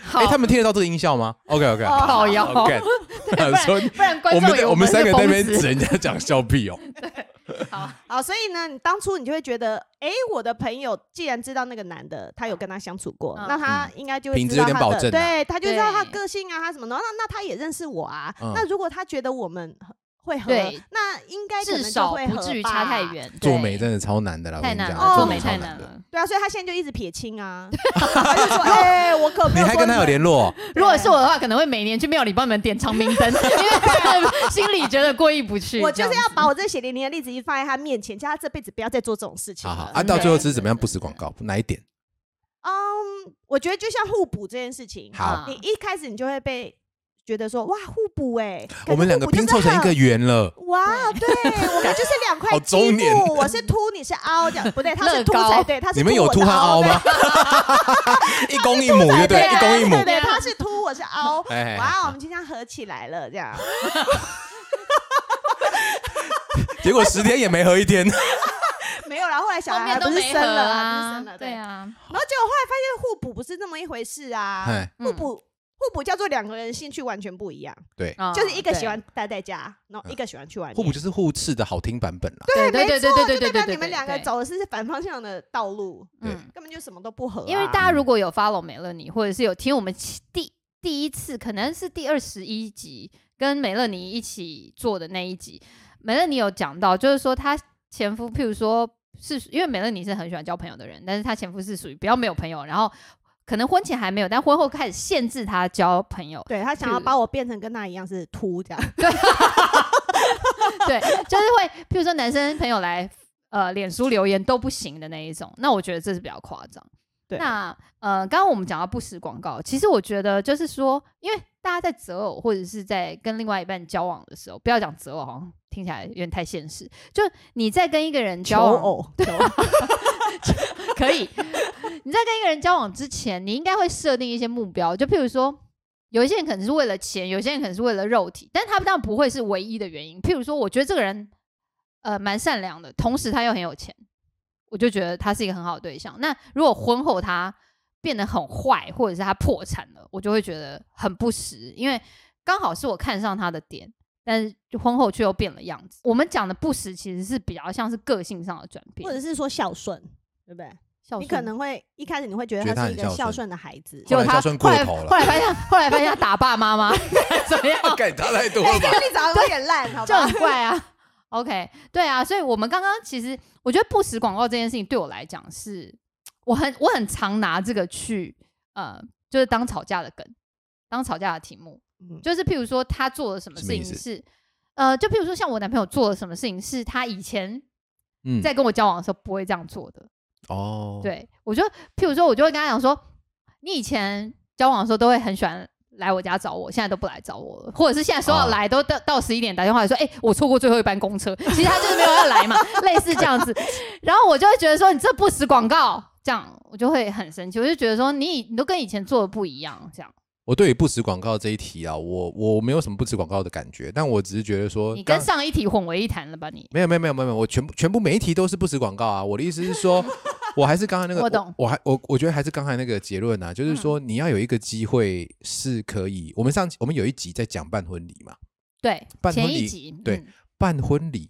好哎，他们听得到这个音效吗？OK OK，哦靠腰，干。不然说不然观我们众以为我们三个在那边指人家讲笑屁哦。[laughs] 好，好，所以呢，你当初你就会觉得，哎，我的朋友既然知道那个男的他有跟他相处过，嗯那他应该就会知道他的，对，他就知道他个性啊，他什么的。那那他也认识我啊，嗯那如果他觉得我们会合对，那应该至少不至于差太吧。远。做对美真的超难的啦，太难了，哦做美。太难了。对啊，所以他现在就一直撇清啊，[laughs] 他就说，哎，我可 [laughs] 你还跟他有说联络？[laughs] 如果是我的话，可能会每年去庙里帮你们点长明灯，因为心里觉得过意不去。我就是要把我这血淋淋的例子一放在他面前，叫他这辈子不要再做这种事情了。好好啊，到最后是怎么样不实广告？哪一点？嗯，我觉得就像互补这件事情，好你一开始你就会被觉得说哇互补哎、我们两个拼凑成一个圆了。哇，对 [laughs] 我们就是两块积年木，我是凸，你是凹，这样不对，他是凸才对，他是你们有凸和凹凹吗？[laughs] 一公一母，对不对？一公一母对。对，他是凸，我是凹，哎，哇，我们就这样合起来了，这样 [laughs] 结果十天也没合一天。没有啦，啊，后来小后孩都是生了合啊，不是生了，对啊，然后结果后来发现互补不是那么一回事啊，互补互补叫做两个人兴趣完全不一样，对，啊就是一个喜对欢待在家，然后一个喜欢去外面。互补就是互斥的好听版本啦。对对对对对对就代对对你们两个，走的是反方向的道路，对嗯，根本就什么都不合啊。因为大家如果有 follow 美乐妮，或者是有听我们其第第一次，可能是第二十一集跟美乐妮一起做的那一集，美乐妮有讲到，就是说她前夫，譬如说是因为美乐妮是很喜欢交朋友的人，但是她前夫是属于比较没有朋友，然后可能婚前还没有，但婚后开始限制他交朋友，对他想要把我变成跟他一样是秃这样，[laughs] [laughs] 对，就是会，譬如说男生朋友来呃脸书留言都不行的那一种，那我觉得这是比较夸张。对那呃，刚刚我们讲到不实广告，其实我觉得就是说，因为大家在择偶或者是在跟另外一半交往的时候，不要讲择偶，好像听起来有点太现实。就你在跟一个人交往，偶，[laughs] 求偶可以，你在跟一个人交往之前，你应该会设定一些目标，就譬如说。有一些人可能是为了钱，有些人可能是为了肉体，但他们当然不会是唯一的原因。譬如说，我觉得这个人呃蛮善良的，同时他又很有钱，我就觉得他是一个很好的对象。那如果婚后他变得很坏，或者是他破产了，我就会觉得很不实，因为刚好是我看上他的点，但是就婚后却又变了样子。我们讲的不实其实是比较像是个性上的转变，或者是说孝顺，对不对？孝你可能会一开始你会觉觉得他是一个孝顺的孩子，结果他后来后来头了后来发现后来发现他打爸妈妈 [laughs] [laughs] 怎么样？干差太多了吧？哎这个例子好像有点烂，好吧就很？怪啊。OK，对啊，所以我们刚刚其实我觉得不实广告这件事情对我来讲是，我很我很常拿这个去呃，就是当吵架的梗，当吵架的题目，嗯。就是譬如说他做了什么事情是，呃，就譬如说像我男朋友做了什么事情是他以前嗯，在跟我交往的时候不会这样做的，哦，，对我就譬如说我就会跟他讲说，你以前交往的时候都会很喜欢来我家找我，现在都不来找我了，或者是现在说要哦。来都到到十一点打电话来说，哎、我错过最后一班公车，其实他就是没有要来嘛，类似这样子，[laughs] 然后我就会觉得说你这不实广告，这样我就会很生气，我就觉得说你你都跟以前做的不一样，这样我对于不实广告这一题啊，我我没有什么不实广告的感觉，但我只是觉得说，你跟刚上一题混为一谈了吧你？没有没有没有没有没有，我全部全部每一题都是不实广告啊！我的意思是说，[laughs] 我还是刚才那个，我懂我还我我觉得还是刚才那个结论啊，就是嗯说你要有一个机会是可以，我们上我们有一集在讲办婚礼嘛，对，前办婚礼一集对嗯办婚礼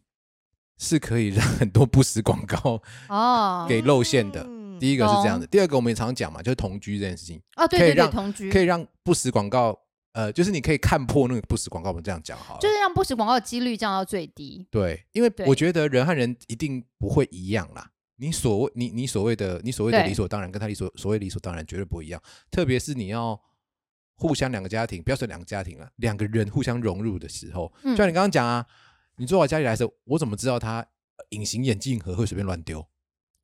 是可以让很多不实广告哦给露馅的。嗯第一个是这样的，第二个我们也常讲嘛，就是同居这件事情，啊对对对同居可以让不实广告，呃，就是你可以看破那个不实广告，我们这样讲好了。就是让不实广告的几率降到最低。对，因为我觉得人和人一定不会一样啦。你所谓你你所谓的你所谓的理所当然，跟他理所所谓理所当然绝对不一样。特别是你要互相两个家庭，不要说两个家庭了，两个人互相融入的时候，嗯就像你刚刚讲啊，你坐我家里来的时候，我怎么知道他呃隐形眼镜盒会随便乱丢？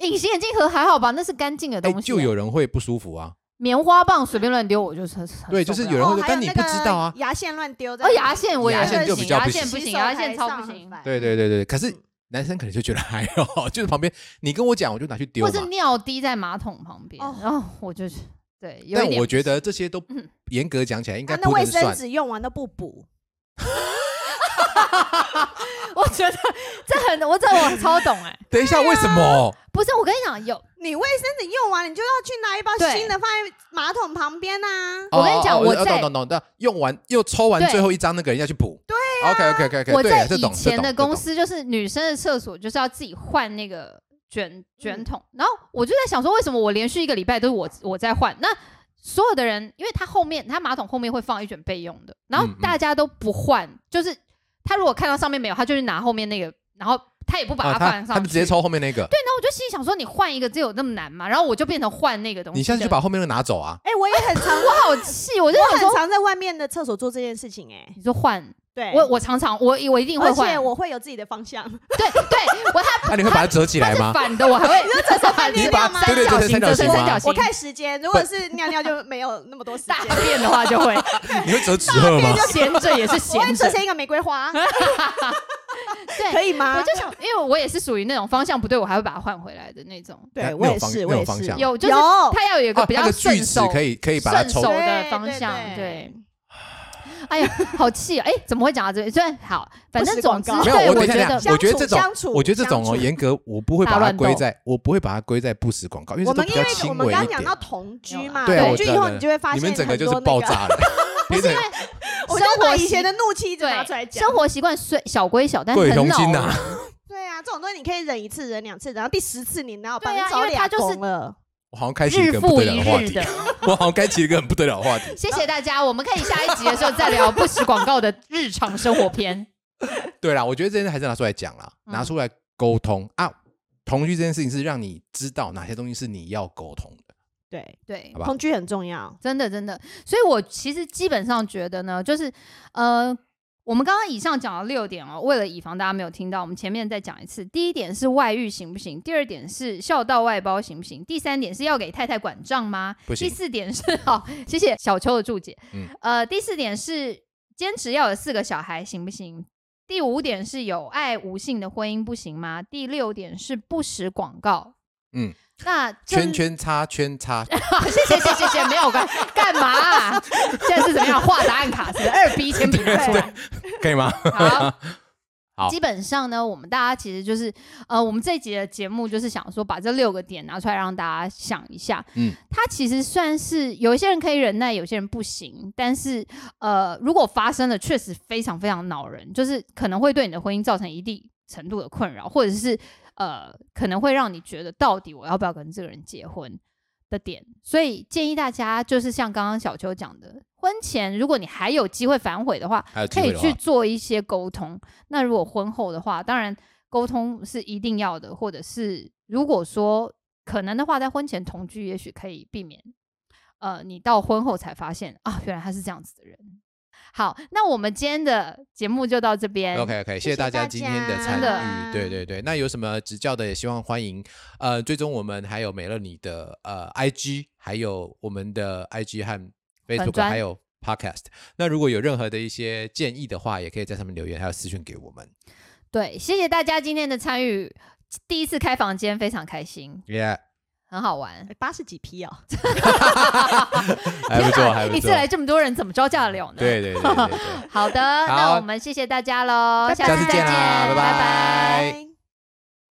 隐形眼镜盒还好吧，那是干净的哎，东西啊。就有人会不舒服啊。棉花棒随便乱丢，我就是很对就是有人会但你不知道啊。牙线乱丢在哦，牙线我也牙线就比较不行。牙线不行，牙线超不行，对对对对，可是嗯男生可能就觉得还好，[laughs] 就是旁边你跟我讲，我就拿去丢或是。尿滴在马桶旁边，哦。然后我就是对，但我觉得这些都嗯。严格讲起来应该卫生。纸用完都不补，[laughs] 我觉得这很，我这我超懂哎、等一下，为什么？不是我跟你讲，有。你卫生纸用完，你就要去拿一包对新的放在马桶旁边呐、我跟你讲哦哦哦我在懂懂懂，但用完又抽完对最后一张那个人要去补。对，OK OK OK OK，我在以前的公司，就是女生的厕所就是要自己换那个卷卷嗯筒，然后我就在想说，为什么我连续一个礼拜都是我我在换？那所有的人，因为他后面他马桶后面会放一卷备用的，然后嗯嗯。大家都不换，就是他如果看到上面没有，他就去拿后面那个，然后他也不把啊，它放上去，他就直接抽后面那个，对，然后我就心里想说，你换一个，这有那么难吗？然后我就变成换那个东西。你现在就把后面那个拿走啊。哎、我也很常，我好气，我就很常在外面的厕所做这件事情、哎，你说换对，我，我常常我我一定会而换，且我会有自己的方向，[laughs] 对对，我还 [laughs] 那你会把它折起来吗？反的，我还会折成反你把三对对对角形，折三角形吗成三角形。我看时间，如果是尿尿就没有那么多时间大，便的话就会 [laughs] 你会折纸鹤吗？闲着也是我会闲着，折成一个玫瑰花，对，可以吗？我就想，因为我也是属于那种方向不对，我还会把它换回来的那种。对我也是，我也是有就是有它要有一个比较啊那个锯顺手可以可以把它抽顺手的对对方向，对对。哎呀，好气啊！哎，怎么会讲到这边？虽然好，反正总之，没有，对，我等一下我觉得我觉得这种我觉得这种哦，严格我不会把它归在，我不会把它归在不实广告，因为这都比我们因为我较轻微一们刚刚讲到。同居嘛，同居以后你就会发现你们整个就是爆炸了，[laughs] [laughs] 变成 [laughs] 我就生活以前的怒气一直拿出来讲。生活习惯虽小归小，但贵很恼同心呐。对啊，这种东西你可以忍一次，忍两次，然后第十次你哪有办对啊法？因为他就是了。我好像开启一日个不得了的话题 [laughs] 我好像开启一个很不得了的话题。[laughs] 谢谢大家，我们可以下一集的时候再聊不实广告的日常生活篇。[laughs] 对啦，我觉得这件事还是拿出来讲啦，嗯拿出来沟通啊。同居这件事情是让你知道哪些东西是你要沟通的，对，对同居很重要。真的真的，所以我其实基本上觉得呢，就是呃，我们刚刚以上讲了六点哦，为了以防大家没有听到，我们前面再讲一次。第一点是外遇行不行？第二点是孝道外包行不行？第三点是要给太太管账吗？不行第四点是 [laughs] 好，谢谢小秋的注解。嗯呃，第四点是坚持要有四个小孩行不行？第五点是有爱无性的婚姻不行吗？第六点是不实广告。嗯，那圈圈叉圈叉，[laughs] 好，谢谢谢谢谢谢，没有关，干嘛啊、现在是怎么样画答案卡？是 [laughs] 二 B 铅笔拿出来。可以吗？好，[laughs] 好基本上呢，我们大家其实就是呃，我们这一集的节目就是想说，把这六个点拿出来让大家想一下。嗯，它其实算是有一些人可以忍耐，有些人不行。但是呃，如果发生了，确实非常非常恼人，就是可能会对你的婚姻造成一定程度的困扰，或者是呃，可能会让你觉得到底我要不要跟这个人结婚的点。所以建议大家就是像刚刚小秋讲的，婚前如果你还有机会反悔的话，可以去做一些沟通。那如果婚后的话，当然沟通是一定要的，或者是如果说可能的话，在婚前同居，也许可以避免。呃，你到婚后才发现啊，原来他是这样子的人。好，那我们今天的节目就到这边。OK OK，谢谢大家今天的参与。对对对，那有什么指教的，也希望欢迎呃追踪我们，还有美乐你的呃 IG，还有我们的 IG 和 Facebook，专还有 Podcast。那如果有任何的一些建议的话，也可以在上面留言，还有私讯给我们。对，谢谢大家今天的参与。第一次开房间，非常开心，Yeah，很好玩。八十几批哦，[laughs] 还不错，还不错。一次来这么多人，怎么招架得了呢？对对对对对。[laughs] 好的，那我们谢谢大家喽，下次再见拜拜拜拜。